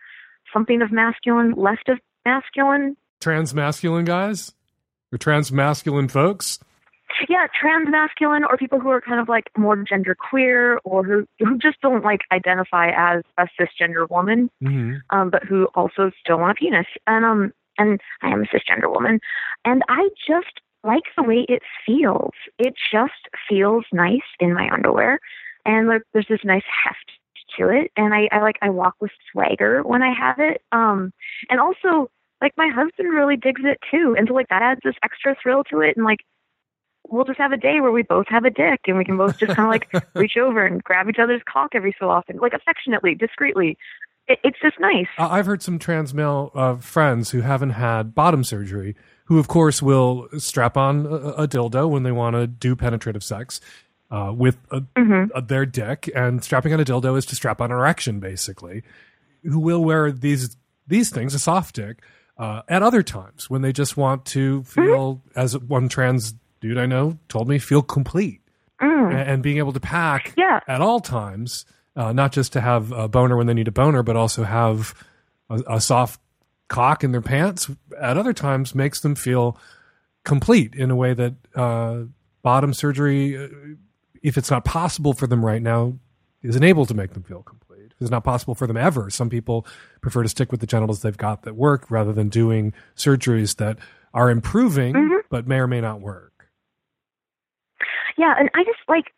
Something of masculine, left of masculine. Transmasculine guys, or transmasculine folks yeah, trans masculine or people who are kind of like more gender queer or who who just don't like identify as a cisgender woman, mm-hmm. um, but who also still want a penis. And um and I am a cisgender woman, and I just like the way it feels. It just feels nice in my underwear, and like there's this nice heft to it, and I, I like I walk with swagger when I have it. Um, and also like my husband really digs it too, and so like that adds this extra thrill to it, and like we'll just have a day where we both have a dick and we can both just kind of like reach over and grab each other's cock every so often, like affectionately, discreetly. It, it's just nice. I've heard some trans male uh, friends who haven't had bottom surgery, who of course will strap on a, a dildo when they want to do penetrative sex. Uh, with a, mm-hmm. a, their dick, and strapping on a dildo is to strap on an erection, basically. Who will wear these these things, a soft dick, uh, at other times when they just want to feel, mm-hmm. as one trans dude I know told me feel complete mm. and, and, being able to pack yeah. at all times, uh, not just to have a boner when they need a boner, but also have a, a soft cock in their pants at other times makes them feel complete in a way that uh, bottom surgery, uh, if it's not possible for them right now, isn't able to make them feel complete. It's not possible for them ever. Some people prefer to stick with the genitals they've got that work rather than doing surgeries that are improving mm-hmm. but may or may not work. Yeah, and I just like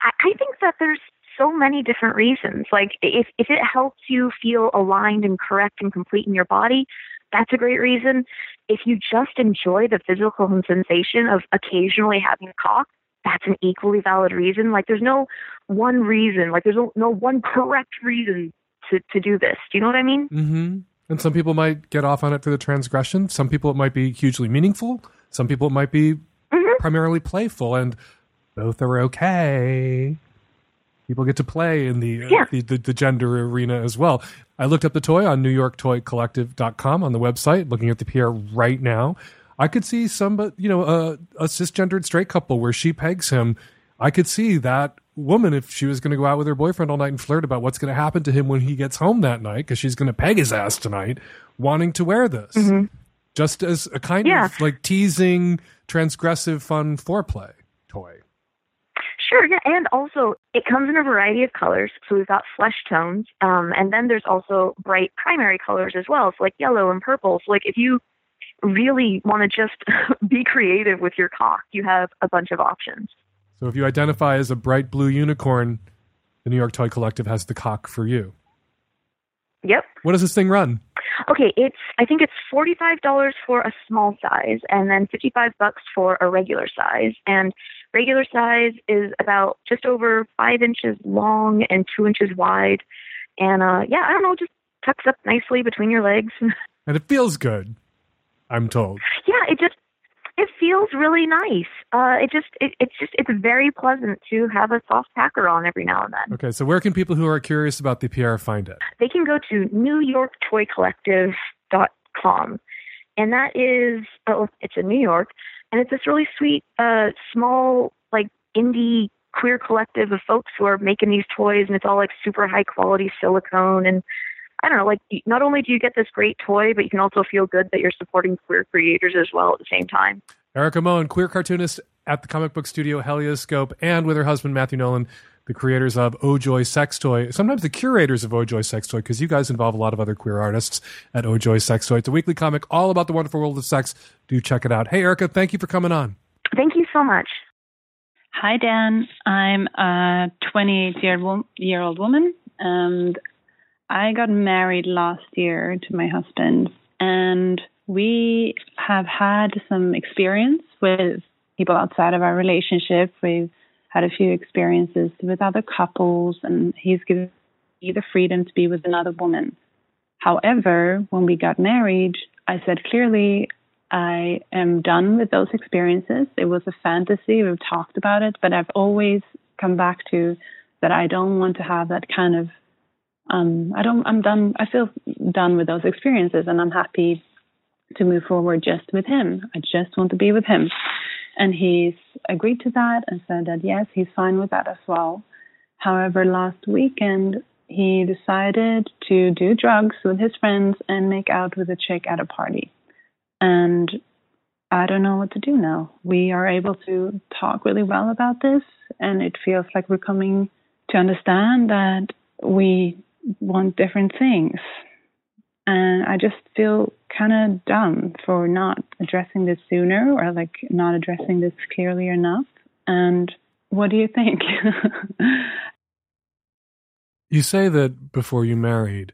I, I think that there's so many different reasons. Like if if it helps you feel aligned and correct and complete in your body, that's a great reason. If you just enjoy the physical sensation of occasionally having a cock that's an equally valid reason. Like there's no one reason, like there's no, no one correct reason to, to do this. Do you know what I mean? Mm-hmm. And some people might get off on it for the transgression. Some people it might be hugely meaningful. Some people it might be mm-hmm. primarily playful, and both are okay. People get to play in the, uh, yeah. the, the, the gender arena as well. I looked up the toy on NewYorkToyCollective.com on the website, looking at the Pierre right now. I could see some, but you know, a, a cisgendered straight couple where she pegs him. I could see that woman if she was going to go out with her boyfriend all night and flirt about what's going to happen to him when he gets home that night because she's going to peg his ass tonight, wanting to wear this mm-hmm. just as a kind yeah. of like teasing, transgressive, fun foreplay. Sure, yeah, and also it comes in a variety of colors. So we've got flesh tones, um, and then there's also bright primary colors as well, so like yellow and purple. So like if you really want to just be creative with your cock, you have a bunch of options. So if you identify as a bright blue unicorn, the New York Toy Collective has the cock for you. Yep. What does this thing run? Okay, it's I think it's forty five dollars for a small size and then fifty five bucks for a regular size. And regular size is about just over five inches long and two inches wide. And uh yeah, I don't know, just tucks up nicely between your legs. and it feels good. I'm told. Yeah, it just it feels really nice. Uh, it just it, it's just it's very pleasant to have a soft packer on every now and then. Okay, so where can people who are curious about the Pierre find it? They can go to NewYorkToyCollective.com, and that is oh, it's in New York, and it's this really sweet, uh, small like indie queer collective of folks who are making these toys, and it's all like super high quality silicone and I don't know, like not only do you get this great toy, but you can also feel good that you're supporting queer creators as well at the same time. Erica Moen, queer cartoonist at the comic book studio Helioscope, and with her husband Matthew Nolan, the creators of Ojoy Sex Toy, sometimes the curators of Ojoy Sex Toy, because you guys involve a lot of other queer artists at Ojoy Sex Toy. It's a weekly comic all about the wonderful world of sex. Do check it out. Hey, Erica, thank you for coming on. Thank you so much. Hi, Dan. I'm a 28 year old woman, and I got married last year to my husband, and we have had some experience with people outside of our relationship. We've had a few experiences with other couples, and he's given me the freedom to be with another woman. However, when we got married, I said clearly, I am done with those experiences. It was a fantasy. We've talked about it, but I've always come back to that I don't want to have that kind of um, I don't, I'm done. I feel done with those experiences, and I'm happy to move forward just with him. I just want to be with him, and he's agreed to that and said that yes, he's fine with that as well. However, last weekend he decided to do drugs with his friends and make out with a chick at a party, and I don't know what to do now. We are able to talk really well about this, and it feels like we're coming to understand that we want different things. And I just feel kind of dumb for not addressing this sooner or like not addressing this clearly enough. And what do you think? you say that before you married,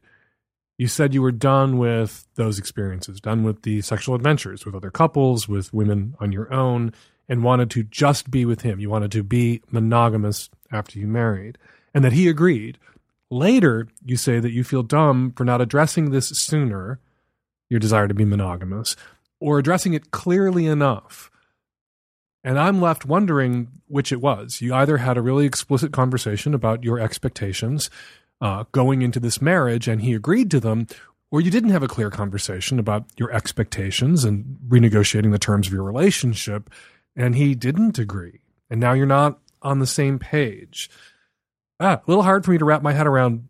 you said you were done with those experiences, done with the sexual adventures with other couples, with women on your own, and wanted to just be with him. You wanted to be monogamous after you married, and that he agreed. Later, you say that you feel dumb for not addressing this sooner, your desire to be monogamous, or addressing it clearly enough. And I'm left wondering which it was. You either had a really explicit conversation about your expectations uh, going into this marriage and he agreed to them, or you didn't have a clear conversation about your expectations and renegotiating the terms of your relationship and he didn't agree. And now you're not on the same page ah, a little hard for me to wrap my head around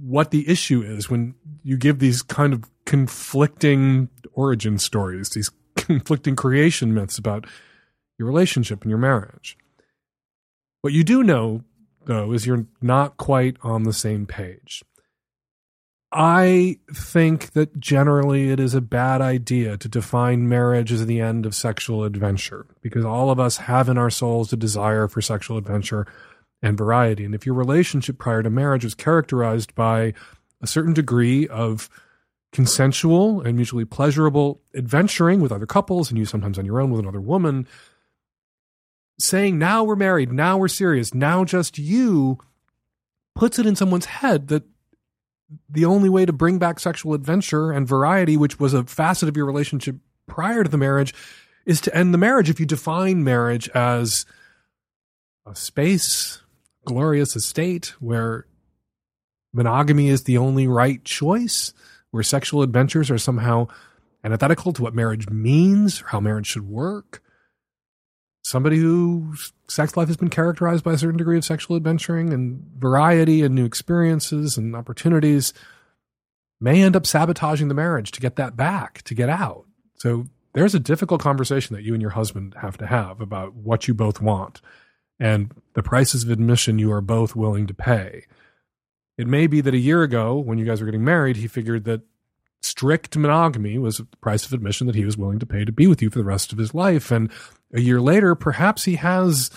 what the issue is when you give these kind of conflicting origin stories, these conflicting creation myths about your relationship and your marriage. What you do know, though, is you're not quite on the same page. I think that generally it is a bad idea to define marriage as the end of sexual adventure because all of us have in our souls a desire for sexual adventure and variety. And if your relationship prior to marriage was characterized by a certain degree of consensual and mutually pleasurable adventuring with other couples, and you sometimes on your own with another woman, saying now we're married, now we're serious, now just you puts it in someone's head that the only way to bring back sexual adventure and variety, which was a facet of your relationship prior to the marriage, is to end the marriage. If you define marriage as a space, glorious estate where monogamy is the only right choice, where sexual adventures are somehow antithetical to what marriage means or how marriage should work, somebody whose sex life has been characterized by a certain degree of sexual adventuring and variety and new experiences and opportunities may end up sabotaging the marriage to get that back, to get out. So there's a difficult conversation that you and your husband have to have about what you both want and the prices of admission you are both willing to pay. It may be that a year ago, when you guys were getting married, he figured that strict monogamy was the price of admission that he was willing to pay to be with you for the rest of his life. And a year later, perhaps he has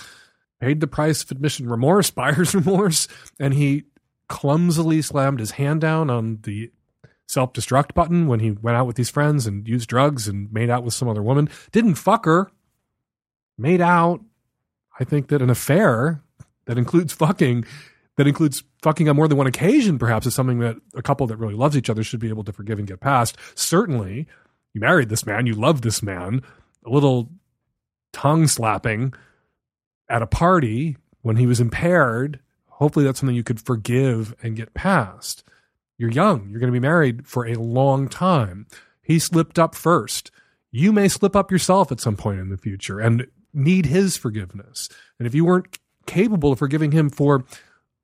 paid the price of admission remorse, buyer's remorse, and he clumsily slammed his hand down on the self destruct button when he went out with his friends and used drugs and made out with some other woman. Didn't fuck her, made out. I think that an affair that includes fucking, that includes fucking on more than one occasion, perhaps, is something that a couple that really loves each other should be able to forgive and get past. Certainly, you married this man, you love this man. A little tongue slapping at a party when he was impaired, hopefully that's something you could forgive and get past. You're young, you're going to be married for a long time. He slipped up first. You may slip up yourself at some point in the future and need his forgiveness. And if you weren't capable of forgiving him for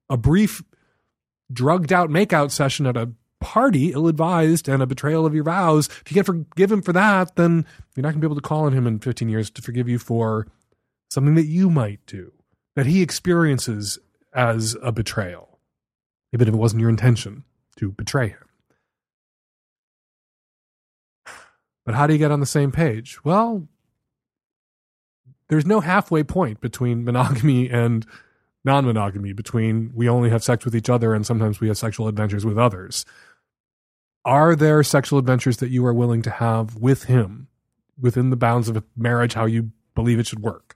a brief drugged out makeout session at a party, ill advised, and a betrayal of your vows, if you can't forgive him for that, then you're not going to be able to call on him in 15 years to forgive you for something that you might do, that he experiences as a betrayal, even if it wasn't your intention to betray him. But how do you get on the same page? Well, there's no halfway point between monogamy and non monogamy, between we only have sex with each other and sometimes we have sexual adventures with others. Are there sexual adventures that you are willing to have with him within the bounds of a marriage, how you believe it should work?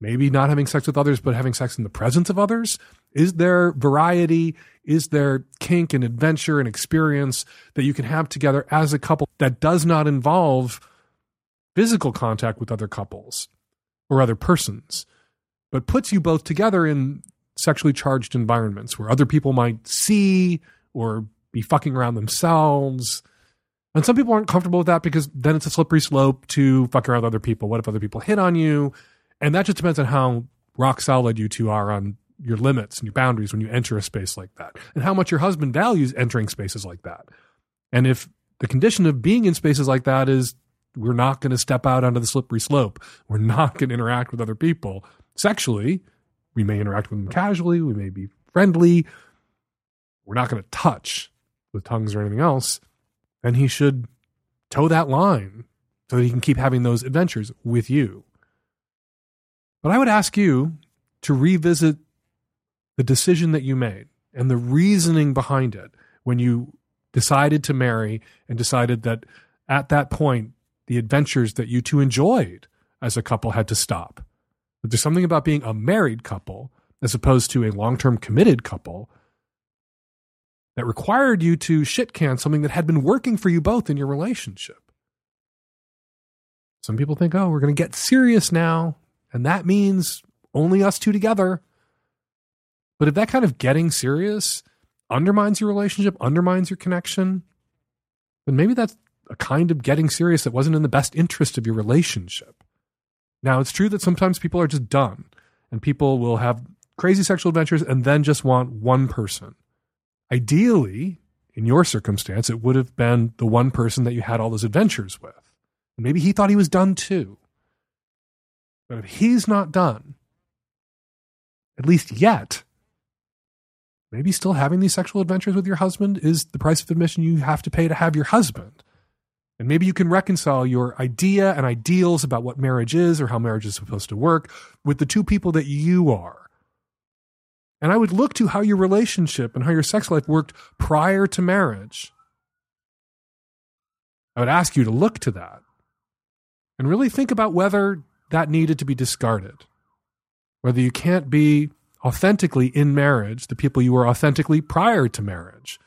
Maybe not having sex with others, but having sex in the presence of others? Is there variety? Is there kink and adventure and experience that you can have together as a couple that does not involve physical contact with other couples or other persons? but puts you both together in sexually charged environments where other people might see or be fucking around themselves. And some people aren't comfortable with that because then it's a slippery slope to fuck around with other people. What if other people hit on you? And that just depends on how rock solid you two are on your limits and your boundaries when you enter a space like that and how much your husband values entering spaces like that. And if the condition of being in spaces like that is we're not going to step out onto the slippery slope, we're not going to interact with other people, sexually. We may interact with them casually. We may be friendly. We're not going to touch with tongues or anything else. And he should toe that line so that he can keep having those adventures with you. But I would ask you to revisit the decision that you made and the reasoning behind it when you decided to marry and decided that at that point, the adventures that you two enjoyed as a couple had to stop. But there's something about being a married couple as opposed to a long term committed couple that required you to shit can something that had been working for you both in your relationship. Some people think, oh, we're going to get serious now, and that means only us two together. But if that kind of getting serious undermines your relationship, undermines your connection, then maybe that's a kind of getting serious that wasn't in the best interest of your relationship. Now, it's true that sometimes people are just done and people will have crazy sexual adventures and then just want one person. Ideally, in your circumstance, it would have been the one person that you had all those adventures with. And maybe he thought he was done too. But if he's not done, at least yet, maybe still having these sexual adventures with your husband is the price of admission you have to pay to have your husband. And maybe you can reconcile your idea and ideals about what marriage is or how marriage is supposed to work with the two people that you are. And I would look to how your relationship and how your sex life worked prior to marriage. I would ask you to look to that and really think about whether that needed to be discarded. Whether you can't be authentically in marriage the people you were authentically prior to marriage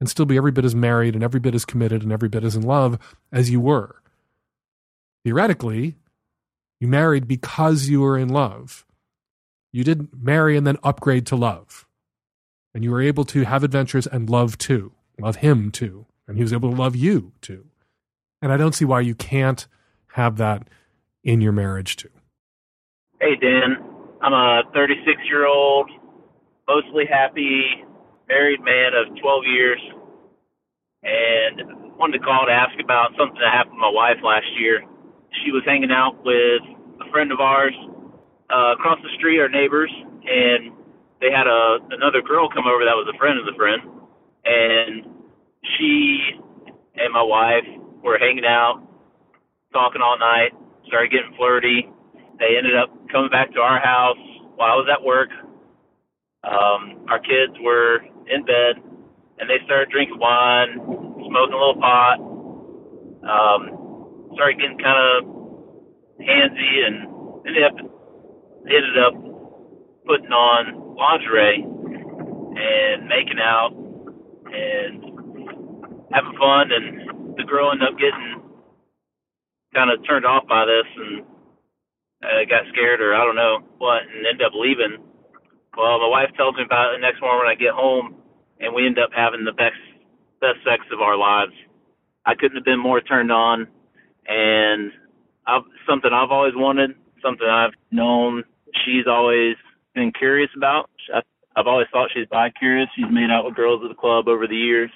and still be every bit as married and every bit as committed and every bit as in love as you were. Theoretically, you married because you were in love. You didn't marry and then upgrade to love. And you were able to have adventures and love too, love him too. And he was able to love you too. And I don't see why you can't have that in your marriage too. Hey, Dan. I'm a 36 year old, mostly happy, married man of 12 years, and wanted to call to ask about something that happened to my wife last year. She was hanging out with a friend of ours uh, across the street, our neighbors, and they had a another girl come over that was a friend of the friend, and she and my wife were hanging out, talking all night, started getting flirty. They ended up coming back to our house while I was at work. Um, our kids were in bed, and they started drinking wine, smoking a little pot. Um, started getting kind of handsy, and ended up ended up putting on lingerie and making out and having fun. And the girl ended up getting kind of turned off by this and uh, got scared or I don't know what, and ended up leaving. Well, my wife tells me about it the next morning when I get home, and we end up having the best best sex of our lives. I couldn't have been more turned on, and I've, something I've always wanted, something I've known she's always been curious about. I've always thought she's bi curious. She's made out with girls at the club over the years,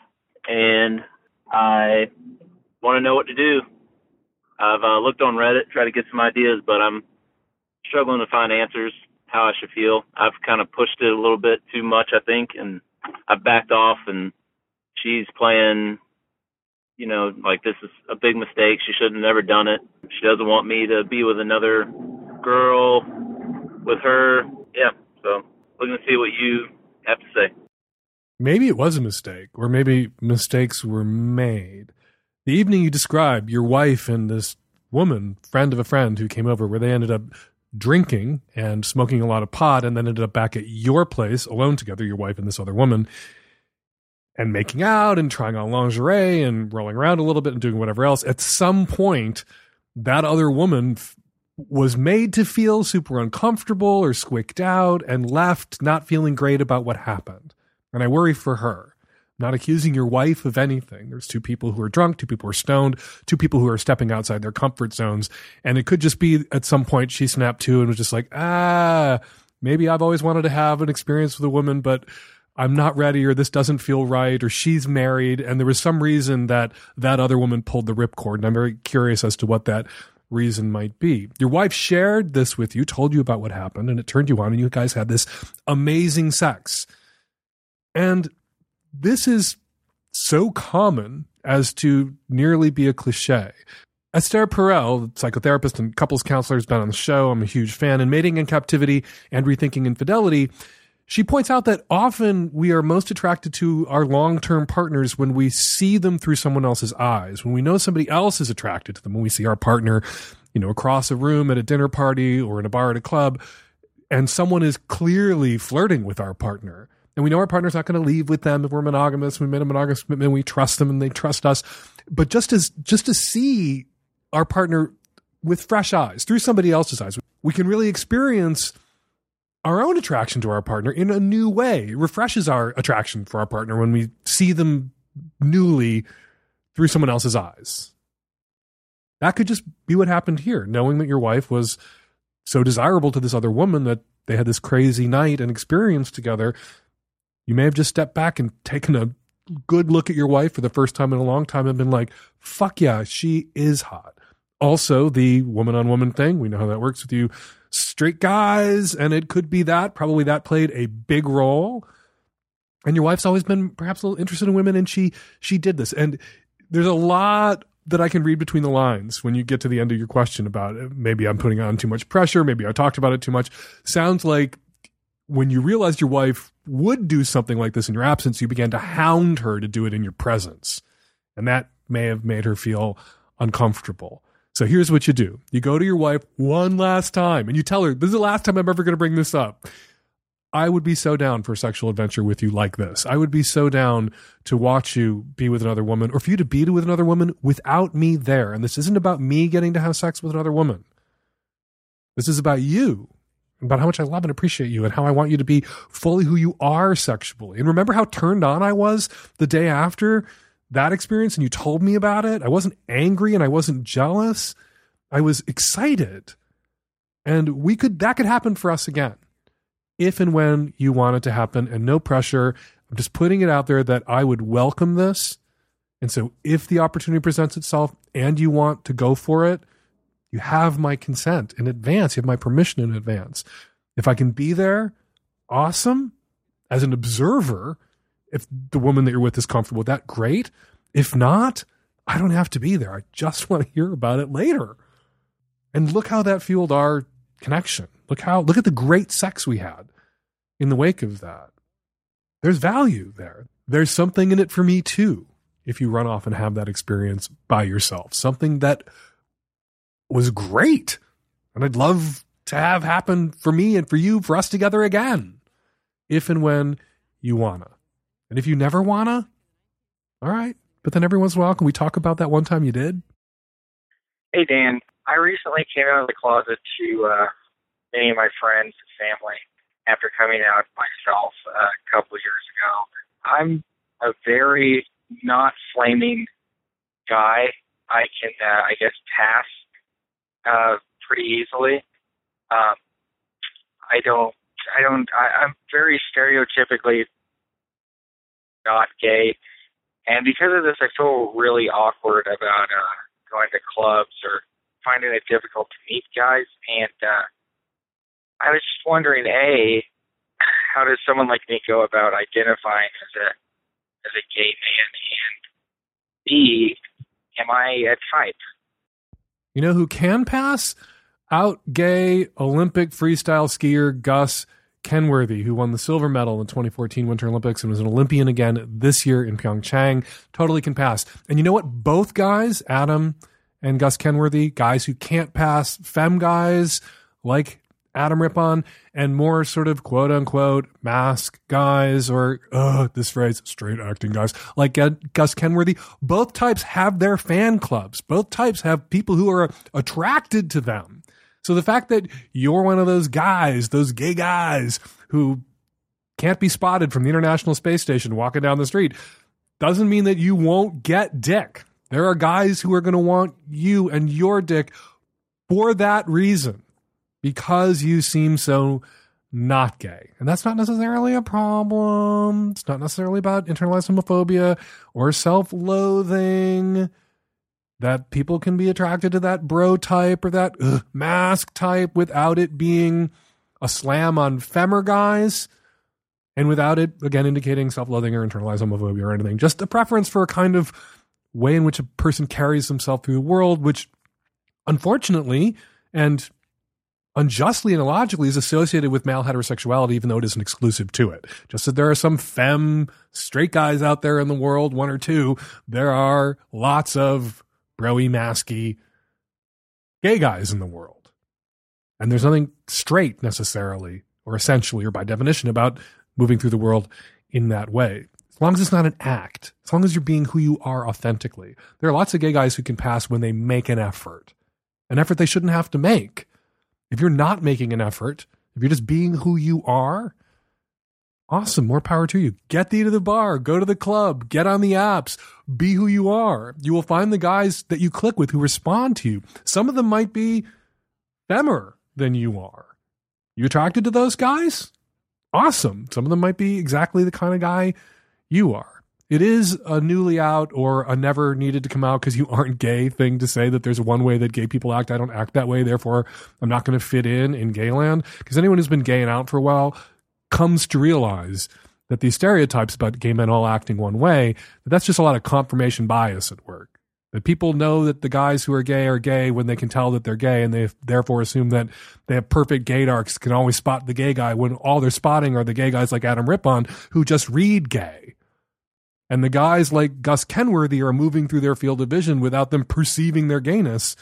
and I want to know what to do. I've uh, looked on Reddit, try to get some ideas, but I'm struggling to find answers how I should feel. I've kind of pushed it a little bit too much, I think, and I've backed off. And she's playing, you know, like this is a big mistake. She shouldn't have never done it. She doesn't want me to be with another girl with her. Yeah, so looking to see what you have to say. Maybe it was a mistake, or maybe mistakes were made. The evening you describe, your wife and this woman, friend of a friend who came over, where they ended up drinking and smoking a lot of pot and then ended up back at your place alone together, your wife and this other woman, and making out and trying on lingerie and rolling around a little bit and doing whatever else. At some point, that other woman f- was made to feel super uncomfortable or squicked out and left not feeling great about what happened. And I worry for her not accusing your wife of anything. There's two people who are drunk, two people who are stoned, two people who are stepping outside their comfort zones. And it could just be at some point she snapped to and was just like, ah, maybe I've always wanted to have an experience with a woman, but I'm not ready or this doesn't feel right or she's married. And there was some reason that that other woman pulled the ripcord. And I'm very curious as to what that reason might be. Your wife shared this with you, told you about what happened, and it turned you on, and you guys had this amazing sex. And this is so common as to nearly be a cliche. Esther Perel, psychotherapist and couples counselor, has been on the show. I'm a huge fan. In Mating in Captivity and Rethinking Infidelity, she points out that often we are most attracted to our long term partners when we see them through someone else's eyes. When we know somebody else is attracted to them, when we see our partner, you know, across a room at a dinner party or in a bar at a club, and someone is clearly flirting with our partner and we know our partner's not going to leave with them if we're monogamous. We made a monogamous commitment. We trust them and they trust us. But just as, just to see our partner with fresh eyes through somebody else's eyes, we can really experience our own attraction to our partner in a new way. It refreshes our attraction for our partner when we see them newly through someone else's eyes. That could just be what happened here, knowing that your wife was so desirable to this other woman that they had this crazy night and experience together you may have just stepped back and taken a good look at your wife for the first time in a long time and been like, fuck yeah, she is hot. Also, the woman on woman thing, we know how that works with you straight guys, and it could be that. Probably that played a big role. And your wife's always been perhaps a little interested in women, and she she did this. And there's a lot that I can read between the lines when you get to the end of your question about it. maybe I'm putting on too much pressure, maybe I talked about it too much. Sounds like when you realized your wife would do something like this in your absence, you began to hound her to do it in your presence. And that may have made her feel uncomfortable. So here's what you do. You go to your wife one last time and you tell her, this is the last time I'm ever going to bring this up. I would be so down for a sexual adventure with you like this. I would be so down to watch you be with another woman or for you to be with another woman without me there. And this isn't about me getting to have sex with another woman. This is about you, about how much I love and appreciate you and how I want you to be fully who you are sexually. And remember how turned on I was the day after that experience and you told me about it? I wasn't angry and I wasn't jealous. I was excited. And we could, that could happen for us again if and when you want it to happen and no pressure. I'm just putting it out there that I would welcome this. And so if the opportunity presents itself and you want to go for it, you have my consent in advance. You have my permission in advance. If I can be there, awesome. As an observer, if the woman that you're with is comfortable with that, great. If not, I don't have to be there. I just want to hear about it later. And look how that fueled our connection. Look how look at the great sex we had in the wake of that. There's value there. There's something in it for me too. If you run off and have that experience by yourself, something that was great. And I'd love to have happen for me and for you, for us together again, if and when you wanna. And if you never wanna, all right. But then every once in a while, can we talk about that one time you did? Hey, Dan. I recently came out of the closet to uh, many of my friends and family after coming out myself uh, a couple years ago. I'm a very not flaming guy. I can, uh, I guess, pass uh, pretty easily. Um, I don't, I don't, I, I'm very stereotypically not gay, and because of this, I feel really awkward about uh, going to clubs or finding it difficult to meet guys. And uh, I was just wondering, a, how does someone like me go about identifying as a as a gay man, and b, am I a type? You know who can pass? Out gay Olympic freestyle skier Gus Kenworthy, who won the silver medal in the 2014 Winter Olympics and was an Olympian again this year in Pyeongchang, totally can pass. And you know what? Both guys, Adam and Gus Kenworthy, guys who can't pass, fem guys like Adam Rippon, and more sort of quote unquote mask guys or uh, this phrase straight acting guys like Gus Kenworthy. Both types have their fan clubs. Both types have people who are attracted to them. So the fact that you're one of those guys, those gay guys who can't be spotted from the International Space Station walking down the street, doesn't mean that you won't get dick. There are guys who are going to want you and your dick for that reason because you seem so not gay. And that's not necessarily a problem. It's not necessarily about internalized homophobia or self loathing. That people can be attracted to that bro type or that ugh, mask type without it being a slam on femmer guys and without it, again, indicating self loathing or internalized homophobia or anything. Just a preference for a kind of way in which a person carries himself through the world, which unfortunately, and unjustly and illogically is associated with male heterosexuality, even though it isn't exclusive to it. Just that there are some femme straight guys out there in the world, one or two, there are lots of broy masky gay guys in the world. And there's nothing straight necessarily or essentially or by definition about moving through the world in that way. As long as it's not an act, as long as you're being who you are authentically. There are lots of gay guys who can pass when they make an effort, an effort they shouldn't have to make if you're not making an effort, if you're just being who you are, awesome. More power to you. Get thee to the bar, go to the club, get on the apps, be who you are. You will find the guys that you click with who respond to you. Some of them might be femmer than you are. You attracted to those guys? Awesome. Some of them might be exactly the kind of guy you are it is a newly out or a never needed to come out because you aren't gay thing to say that there's one way that gay people act. I don't act that way. Therefore, I'm not going to fit in in gay land. Because anyone who's been gay and out for a while comes to realize that these stereotypes about gay men all acting one way, that's just a lot of confirmation bias at work. That people know that the guys who are gay are gay when they can tell that they're gay, and they therefore assume that they have perfect gaydars, can always spot the gay guy when all they're spotting are the gay guys like Adam Rippon who just read gay and the guys like Gus Kenworthy are moving through their field of vision without them perceiving their gayness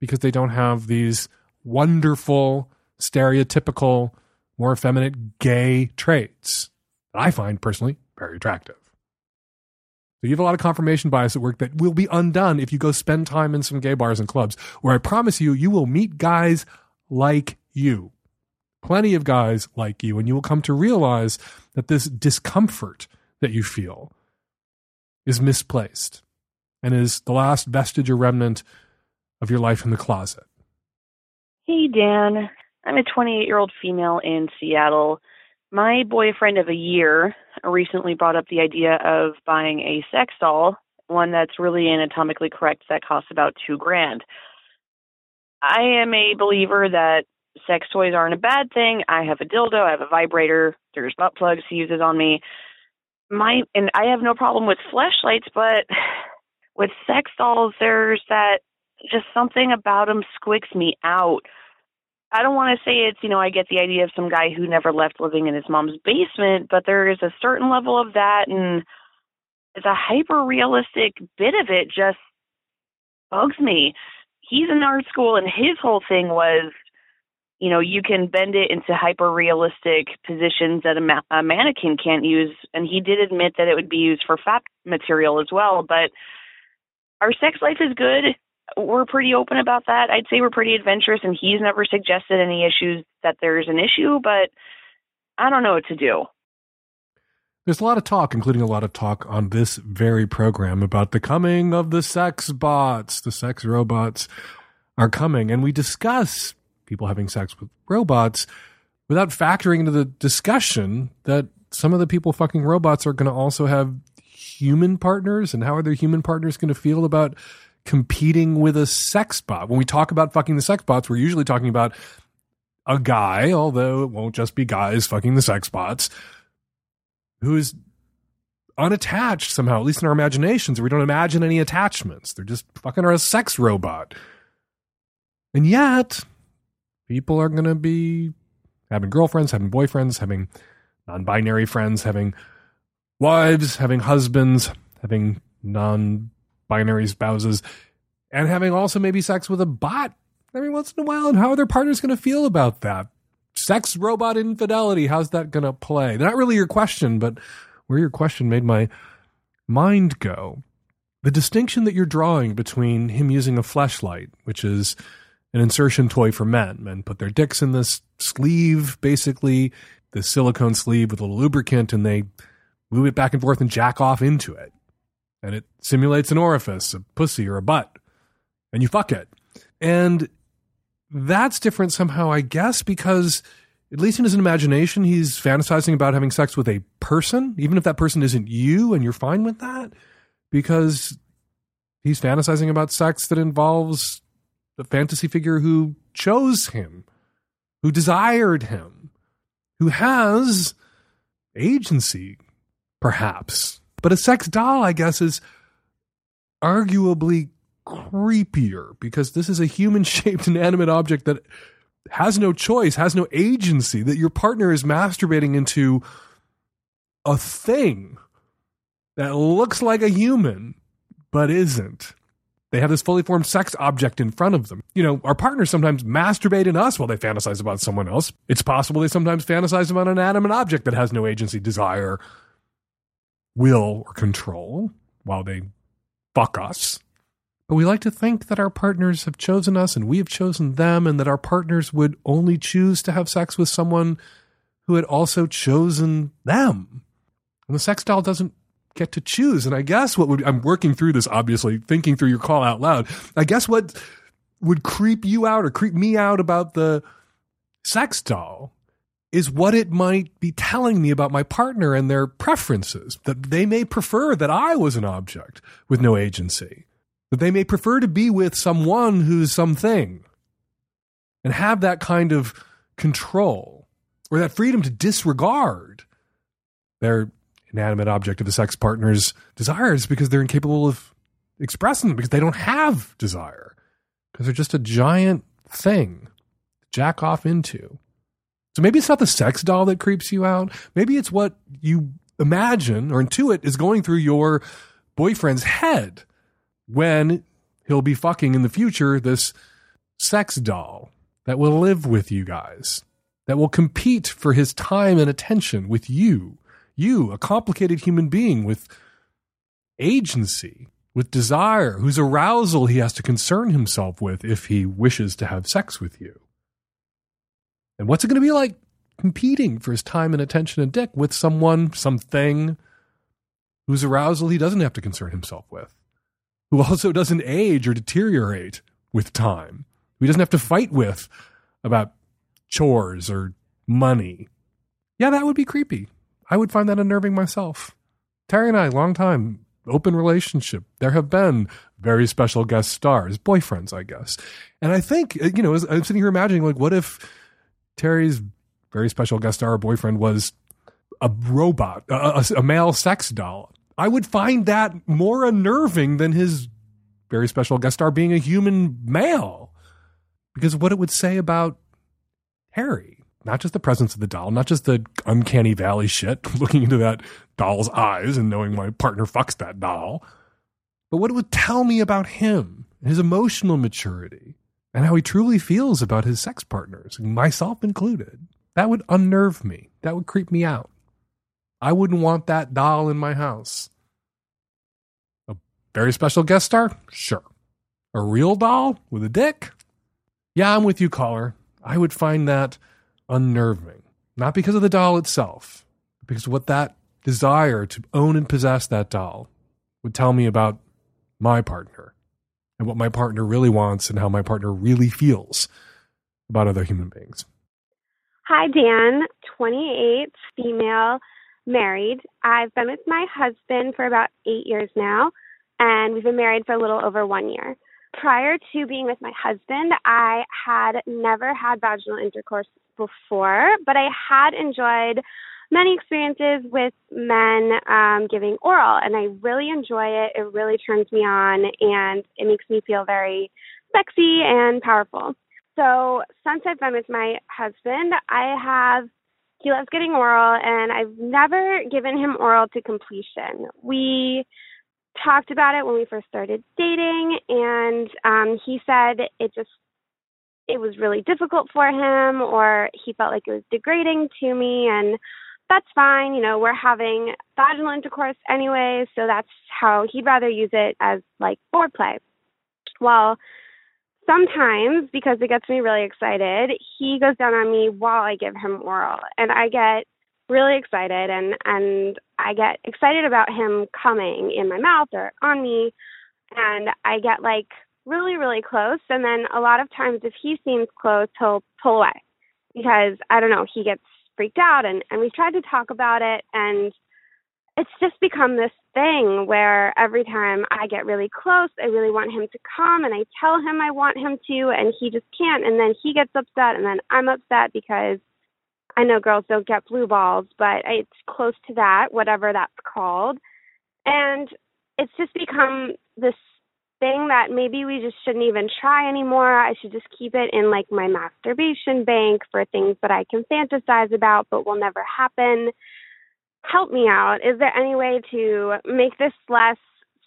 because they don't have these wonderful, stereotypical, more effeminate gay traits that I find personally very attractive. So you have a lot of confirmation bias at work that will be undone if you go spend time in some gay bars and clubs where I promise you, you will meet guys like you. Plenty of guys like you, and you will come to realize that this discomfort that you feel is misplaced and is the last vestige or remnant of your life in the closet. Hey, Dan. I'm a 28 year old female in Seattle. My boyfriend of a year recently brought up the idea of buying a sex doll, one that's really anatomically correct that costs about two grand. I am a believer that sex toys aren't a bad thing. I have a dildo, I have a vibrator, there's butt plugs he uses on me. My and I have no problem with fleshlights, but with sex dolls, there's that just something about them squicks me out. I don't want to say it's, you know, I get the idea of some guy who never left living in his mom's basement, but there is a certain level of that and the hyper realistic bit of it just bugs me. He's in art school and his whole thing was, you know, you can bend it into hyper realistic positions that a, ma- a mannequin can't use. And he did admit that it would be used for fat material as well. But our sex life is good we're pretty open about that. I'd say we're pretty adventurous, and he's never suggested any issues that there's an issue, but I don't know what to do. There's a lot of talk, including a lot of talk on this very program about the coming of the sex bots. The sex robots are coming, and we discuss people having sex with robots without factoring into the discussion that some of the people fucking robots are going to also have human partners, and how are their human partners going to feel about competing with a sex bot. When we talk about fucking the sex bots, we're usually talking about a guy, although it won't just be guys fucking the sex bots, who is unattached somehow, at least in our imaginations, we don't imagine any attachments. They're just fucking a sex robot. And yet, people are going to be having girlfriends, having boyfriends, having non binary friends, having wives, having husbands, having non binary spouses and having also maybe sex with a bot every once in a while. And how are their partners going to feel about that? Sex robot infidelity, how's that going to play? Not really your question, but where your question made my mind go. The distinction that you're drawing between him using a fleshlight, which is an insertion toy for men. Men put their dicks in this sleeve, basically, the silicone sleeve with a little lubricant, and they move it back and forth and jack off into it and it simulates an orifice, a pussy or a butt, and you fuck it. And that's different somehow, I guess, because at least in his imagination, he's fantasizing about having sex with a person, even if that person isn't you and you're fine with that, because he's fantasizing about sex that involves the fantasy figure who chose him, who desired him, who has agency, perhaps but a sex doll, I guess, is arguably creepier because this is a human shaped inanimate object that has no choice, has no agency, that your partner is masturbating into a thing that looks like a human but isn't. They have this fully formed sex object in front of them. You know, our partners sometimes masturbate in us while they fantasize about someone else. It's possible they sometimes fantasize about an animate object that has no agency, desire, will or control while they fuck us. But we like to think that our partners have chosen us and we have chosen them, and that our partners would only choose to have sex with someone who had also chosen them. And the sex doll doesn't get to choose. And I guess what would, I'm working through this, obviously, thinking through your call out loud. I guess what would creep you out or creep me out about the sex doll is what it might be telling me about my partner and their preferences. That they may prefer that I was an object with no agency. That they may prefer to be with someone who's something and have that kind of control or that freedom to disregard their inanimate object of the sex partner's desires because they're incapable of expressing them because they don't have desire because they're just a giant thing to jack off into. So maybe it's not the sex doll that creeps you out. Maybe it's what you imagine or intuit is going through your boyfriend's head when he'll be fucking in the future this sex doll that will live with you guys, that will compete for his time and attention with you. You, a complicated human being with agency, with desire, whose arousal he has to concern himself with if he wishes to have sex with you. And what's it going to be like competing for his time and attention and dick with someone, something whose arousal he doesn't have to concern himself with, who also doesn't age or deteriorate with time, who he doesn't have to fight with about chores or money. Yeah, that would be creepy. I would find that unnerving myself. Terry and I, long time, open relationship. There have been very special guest stars, boyfriends, I guess. And I think, uh, you know, I'm sitting here imagining, like, what if Terry's very special guest star boyfriend was a robot, a, a, a male sex doll? I would find that more unnerving than his very special guest star being a human male. Because what it would say about Terry, not just the presence of the doll, not just the uncanny valley shit, looking into that doll's eyes and knowing my partner fucks that doll, but what it would tell me about him, his emotional maturity, and how he truly feels about his sex partners, myself included. That would unnerve me. That would creep me out. I wouldn't want that doll in my house. A very special guest star? Sure. A real doll with a dick? Yeah, I'm with you, caller. I would find that unnerving. Not because of the doll itself, because what that desire to own and possess that doll would tell me about my partner and what my partner really wants and how my partner really feels about other human beings. Hi, Dan, 28, female, married. I've been with my husband for about eight years now, and we've been married for a little over one year. Prior to being with my husband, I had never had vaginal intercourse before, but I had enjoyed many experiences with men um, giving oral, and I really enjoy it. It really turns me on, and it makes me feel very sexy and powerful. So, since I've been with my husband, I have he loves getting oral, and I've never given him oral to completion. We talked about it when we first started dating, and um, he said it just it was really difficult for him, or he felt like it was degrading to me, and that's fine. You know, we're having vaginal intercourse anyway, so that's how he'd rather use it as like foreplay. Well, sometimes because it gets me really excited, he goes down on me while I give him oral, and I get really excited and and I get excited about him coming in my mouth or on me and I get like really really close. And then a lot of times if he seems close he'll pull away because I don't know he gets freaked out and and we've tried to talk about it. And it's just become this thing where every time I get really close, I really want him to come and I tell him I want him to and he just can't. And then he gets upset and then I'm upset because I know girls don't get blue balls, but it's close to that, whatever that's called. And it's just become this thing that maybe we just shouldn't even try anymore. I should just keep it in like my masturbation bank for things that I can fantasize about but will never happen. Help me out. Is there any way to make this less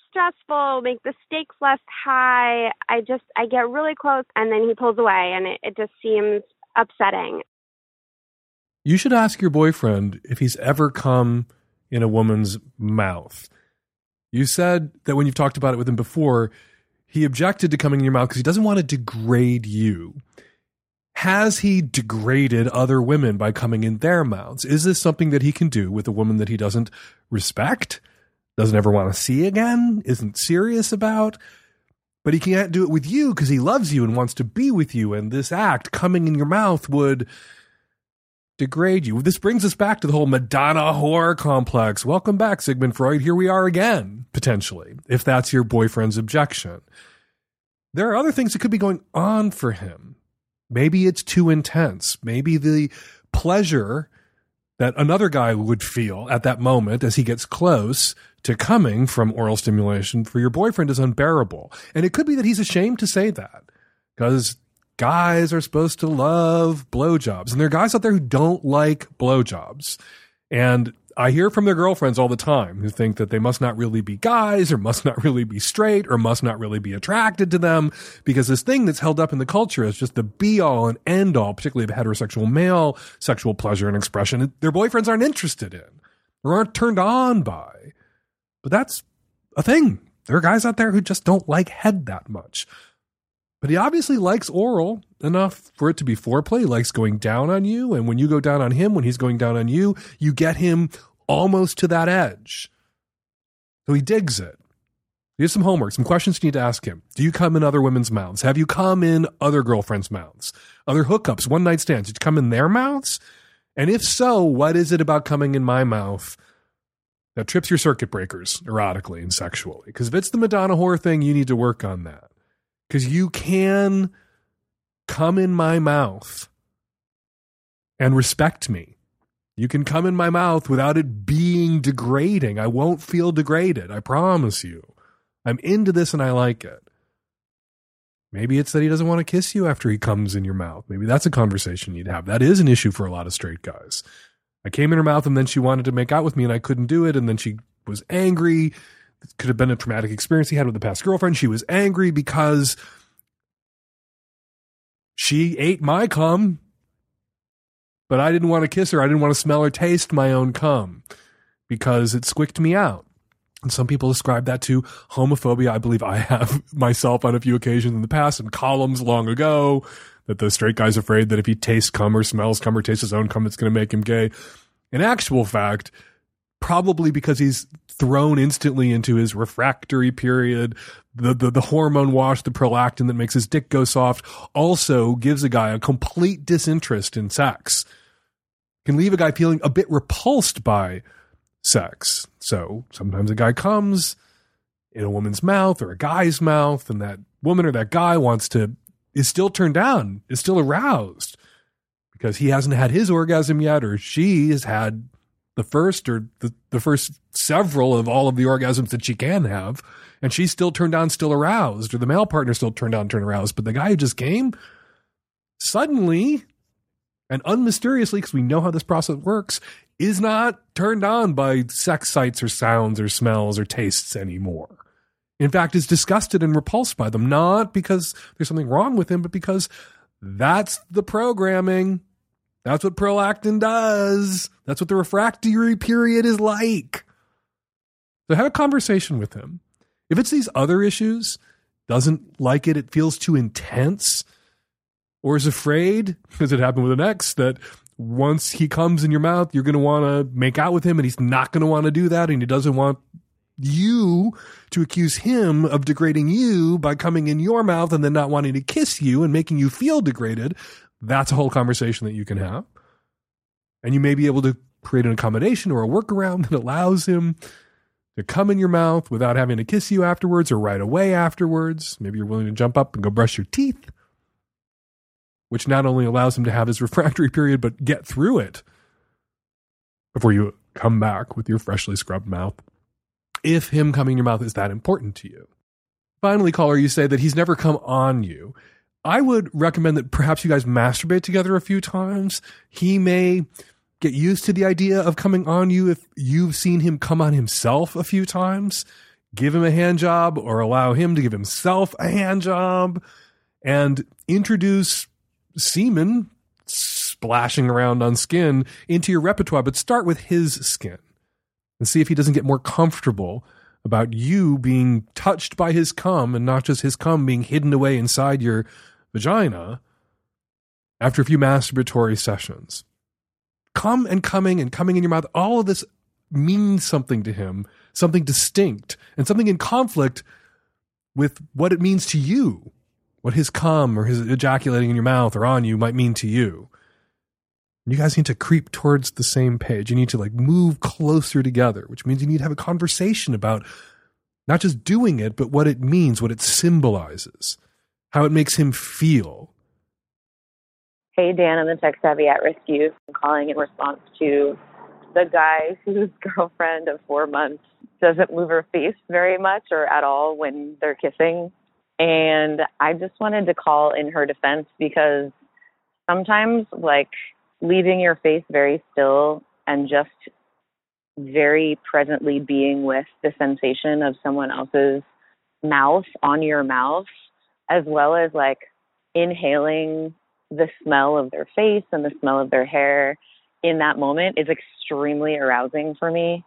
stressful, make the stakes less high? I just I get really close and then he pulls away and it, it just seems upsetting. You should ask your boyfriend if he's ever come in a woman's mouth. You said that when you've talked about it with him before, he objected to coming in your mouth because he doesn't want to degrade you. Has he degraded other women by coming in their mouths? Is this something that he can do with a woman that he doesn't respect, doesn't ever want to see again, isn't serious about? But he can't do it with you because he loves you and wants to be with you. And this act coming in your mouth would degrade you. This brings us back to the whole Madonna whore complex. Welcome back, Sigmund Freud. Here we are again, potentially, if that's your boyfriend's objection. There are other things that could be going on for him. Maybe it's too intense. Maybe the pleasure that another guy would feel at that moment as he gets close to coming from oral stimulation for your boyfriend is unbearable. And it could be that he's ashamed to say that because guys are supposed to love blowjobs. And there are guys out there who don't like blowjobs. And I hear from their girlfriends all the time who think that they must not really be guys or must not really be straight or must not really be attracted to them because this thing that's held up in the culture is just the be all and end all, particularly of heterosexual male sexual pleasure and expression, their boyfriends aren't interested in or aren't turned on by. But that's a thing. There are guys out there who just don't like head that much. But he obviously likes oral enough for it to be foreplay. He likes going down on you. And when you go down on him, when he's going down on you, you get him almost to that edge. So he digs it. Here's some homework, some questions you need to ask him. Do you come in other women's mouths? Have you come in other girlfriends' mouths? Other hookups, one night stands? Did you come in their mouths? And if so, what is it about coming in my mouth that trips your circuit breakers erotically and sexually? Because if it's the Madonna whore thing, you need to work on that because you can come in my mouth and respect me. You can come in my mouth without it being degrading. I won't feel degraded. I promise you. I'm into this and I like it. Maybe it's that he doesn't want to kiss you after he comes in your mouth. Maybe that's a conversation you'd have. That is an issue for a lot of straight guys. I came in her mouth and then she wanted to make out with me and I couldn't do it. And then she was angry could have been a traumatic experience he had with a past girlfriend. She was angry because she ate my cum, but I didn't want to kiss her. I didn't want to smell or taste my own cum because it squicked me out. And some people ascribe that to homophobia. I believe I have myself on a few occasions in the past in columns long ago that the straight guy's afraid that if he tastes cum or smells cum or tastes his own cum, it's going to make him gay. In actual fact, probably because he's thrown instantly into his refractory period. The, the, the hormone wash, the prolactin that makes his dick go soft also gives a guy a complete disinterest in sex. Can leave a guy feeling a bit repulsed by sex. So sometimes a guy comes in a woman's mouth or a guy's mouth and that woman or that guy wants to, is still turned down, is still aroused because he hasn't had his orgasm yet or she has had the first or the, the first several of all of the orgasms that she can have, and she's still turned on, still aroused, or the male partner still turned on, turned aroused. But the guy who just came, suddenly and unmysteriously, because we know how this process works, is not turned on by sex sights or sounds or smells or tastes anymore. In fact, is disgusted and repulsed by them, not because there's something wrong with him, but because that's the programming. That's what prolactin does. That's what the refractory period is like. So have a conversation with him. If it's these other issues, doesn't like it, it feels too intense, or is afraid, as it happened with an ex, that once he comes in your mouth, you're going to want to make out with him and he's not going to want to do that and he doesn't want you to accuse him of degrading you by coming in your mouth and then not wanting to kiss you and making you feel degraded, that's a whole conversation that you can have. And you may be able to create an accommodation or a workaround that allows him to come in your mouth without having to kiss you afterwards or right away afterwards. Maybe you're willing to jump up and go brush your teeth, which not only allows him to have his refractory period, but get through it before you come back with your freshly scrubbed mouth. If him coming in your mouth is that important to you. Finally, caller, you say that he's never come on you. I would recommend that perhaps you guys masturbate together a few times. He may get used to the idea of coming on you if you've seen him come on himself a few times. Give him a hand job or allow him to give himself a hand job and introduce semen splashing around on skin into your repertoire, but start with his skin and see if he doesn't get more comfortable about you being touched by his cum and not just his cum being hidden away inside your vagina after a few masturbatory sessions. Come and coming and coming in your mouth, all of this means something to him, something distinct, and something in conflict with what it means to you, what his cum or his ejaculating in your mouth or on you might mean to you. You guys need to creep towards the same page. You need to like move closer together, which means you need to have a conversation about not just doing it, but what it means, what it symbolizes how it makes him feel. Hey, Dan, I'm the tech savvy at youth. I'm calling in response to the guy whose girlfriend of four months doesn't move her face very much or at all when they're kissing. And I just wanted to call in her defense because sometimes, like, leaving your face very still and just very presently being with the sensation of someone else's mouth on your mouth, as well as like inhaling the smell of their face and the smell of their hair in that moment is extremely arousing for me.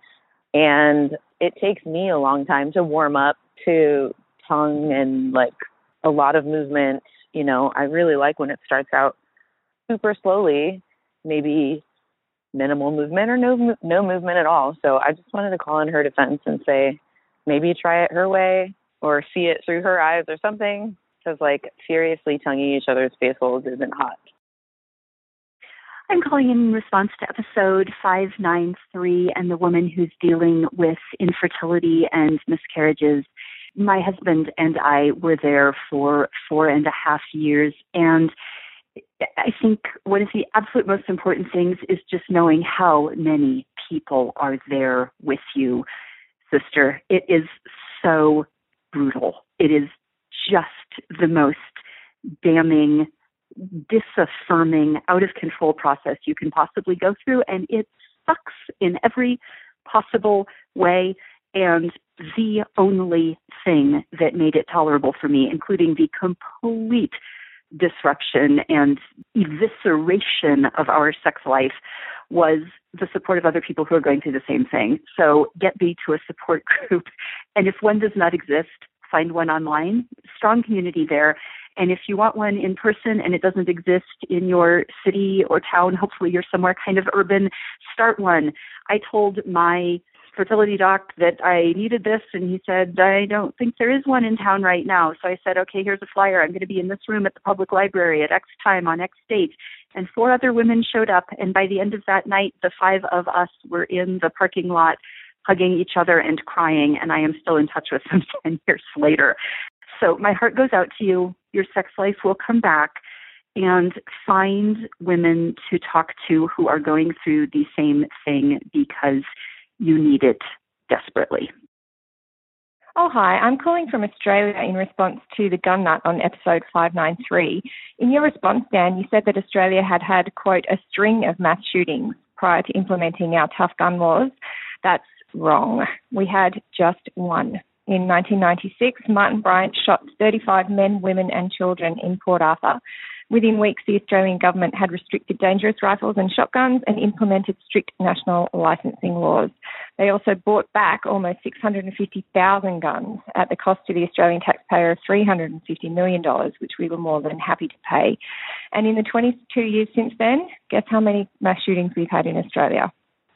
And it takes me a long time to warm up to tongue and like a lot of movement. You know, I really like when it starts out super slowly, maybe minimal movement or no no movement at all. So I just wanted to call in her defense and say maybe try it her way or see it through her eyes or something because like furiously tonguing each other's face holes isn't hot. I'm calling in response to episode 593 and the woman who's dealing with infertility and miscarriages. My husband and I were there for four and a half years, and I think one of the absolute most important things is just knowing how many people are there with you, sister. It is so brutal. It is just the most damning, disaffirming, out of control process you can possibly go through, and it sucks in every possible way. And the only thing that made it tolerable for me, including the complete disruption and evisceration of our sex life was the support of other people who are going through the same thing. So get thee to a support group. And if one does not exist, find one online. Strong community there. And if you want one in person and it doesn't exist in your city or town, hopefully you're somewhere kind of urban, start one. I told my fertility doc that I needed this, and he said, I don't think there is one in town right now. So I said, okay, here's a flyer. I'm going to be in this room at the public library at X time on X date. And four other women showed up, and by the end of that night, the five of us were in the parking lot hugging each other and crying, and I am still in touch with them 10 years later. So my heart goes out to you. Your sex life will come back and find women to talk to who are going through the same thing because you need it desperately. Oh, hi. I'm calling from Australia in response to the gun nut on episode 593. In your response, Dan, you said that Australia had had, quote, a string of mass shootings prior to implementing our tough gun laws. That's wrong. We had just one. In 1996, Martin Bryant shot 35 men, women, and children in Port Arthur. Within weeks, the Australian government had restricted dangerous rifles and shotguns and implemented strict national licensing laws. They also bought back almost 650,000 guns at the cost to the Australian taxpayer of $350 million, which we were more than happy to pay. And in the 22 years since then, guess how many mass shootings we've had in Australia?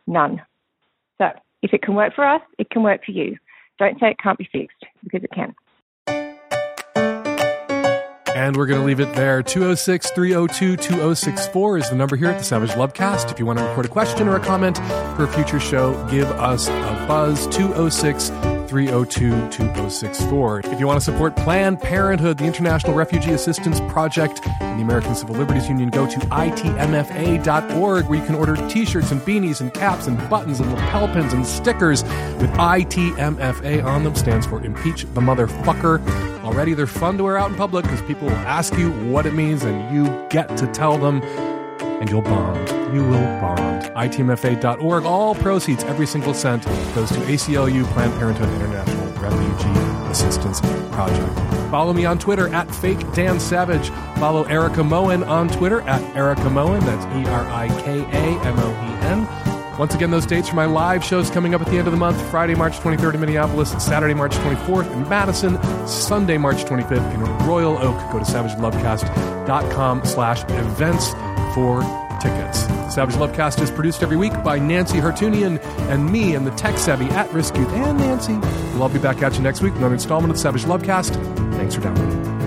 None. So if it can work for us, it can work for you. Don't say it can't be fixed, because it can. And we're going to leave it there. 206 302 2064 is the number here at the Savage Lovecast. If you want to record a question or a comment for a future show, give us a buzz. 206 302 2064. If you want to support Planned Parenthood, the International Refugee Assistance Project, and the American Civil Liberties Union, go to itmfa.org where you can order t shirts and beanies and caps and buttons and lapel pins and stickers with ITMFA on them. Stands for Impeach the Motherfucker. Already they're fun to wear out in public because people will ask you what it means and you get to tell them and you'll bond. You will bond. ITMFA.org. All proceeds, every single cent, goes to ACLU, Planned Parenthood International Refugee Assistance Project. Follow me on Twitter at Fake Dan Savage. Follow Erica Moen on Twitter at Erica Moen. That's E R I K A M O E N. Once again, those dates for my live shows coming up at the end of the month Friday, March 23rd in Minneapolis, Saturday, March 24th in Madison, Sunday, March 25th in Royal Oak. Go to savagelovecast.com slash events for tickets. Savage Lovecast is produced every week by Nancy Hartunian and me and the tech savvy at risk youth and Nancy. We'll all be back at you next week with another installment of Savage Lovecast. Thanks for downloading.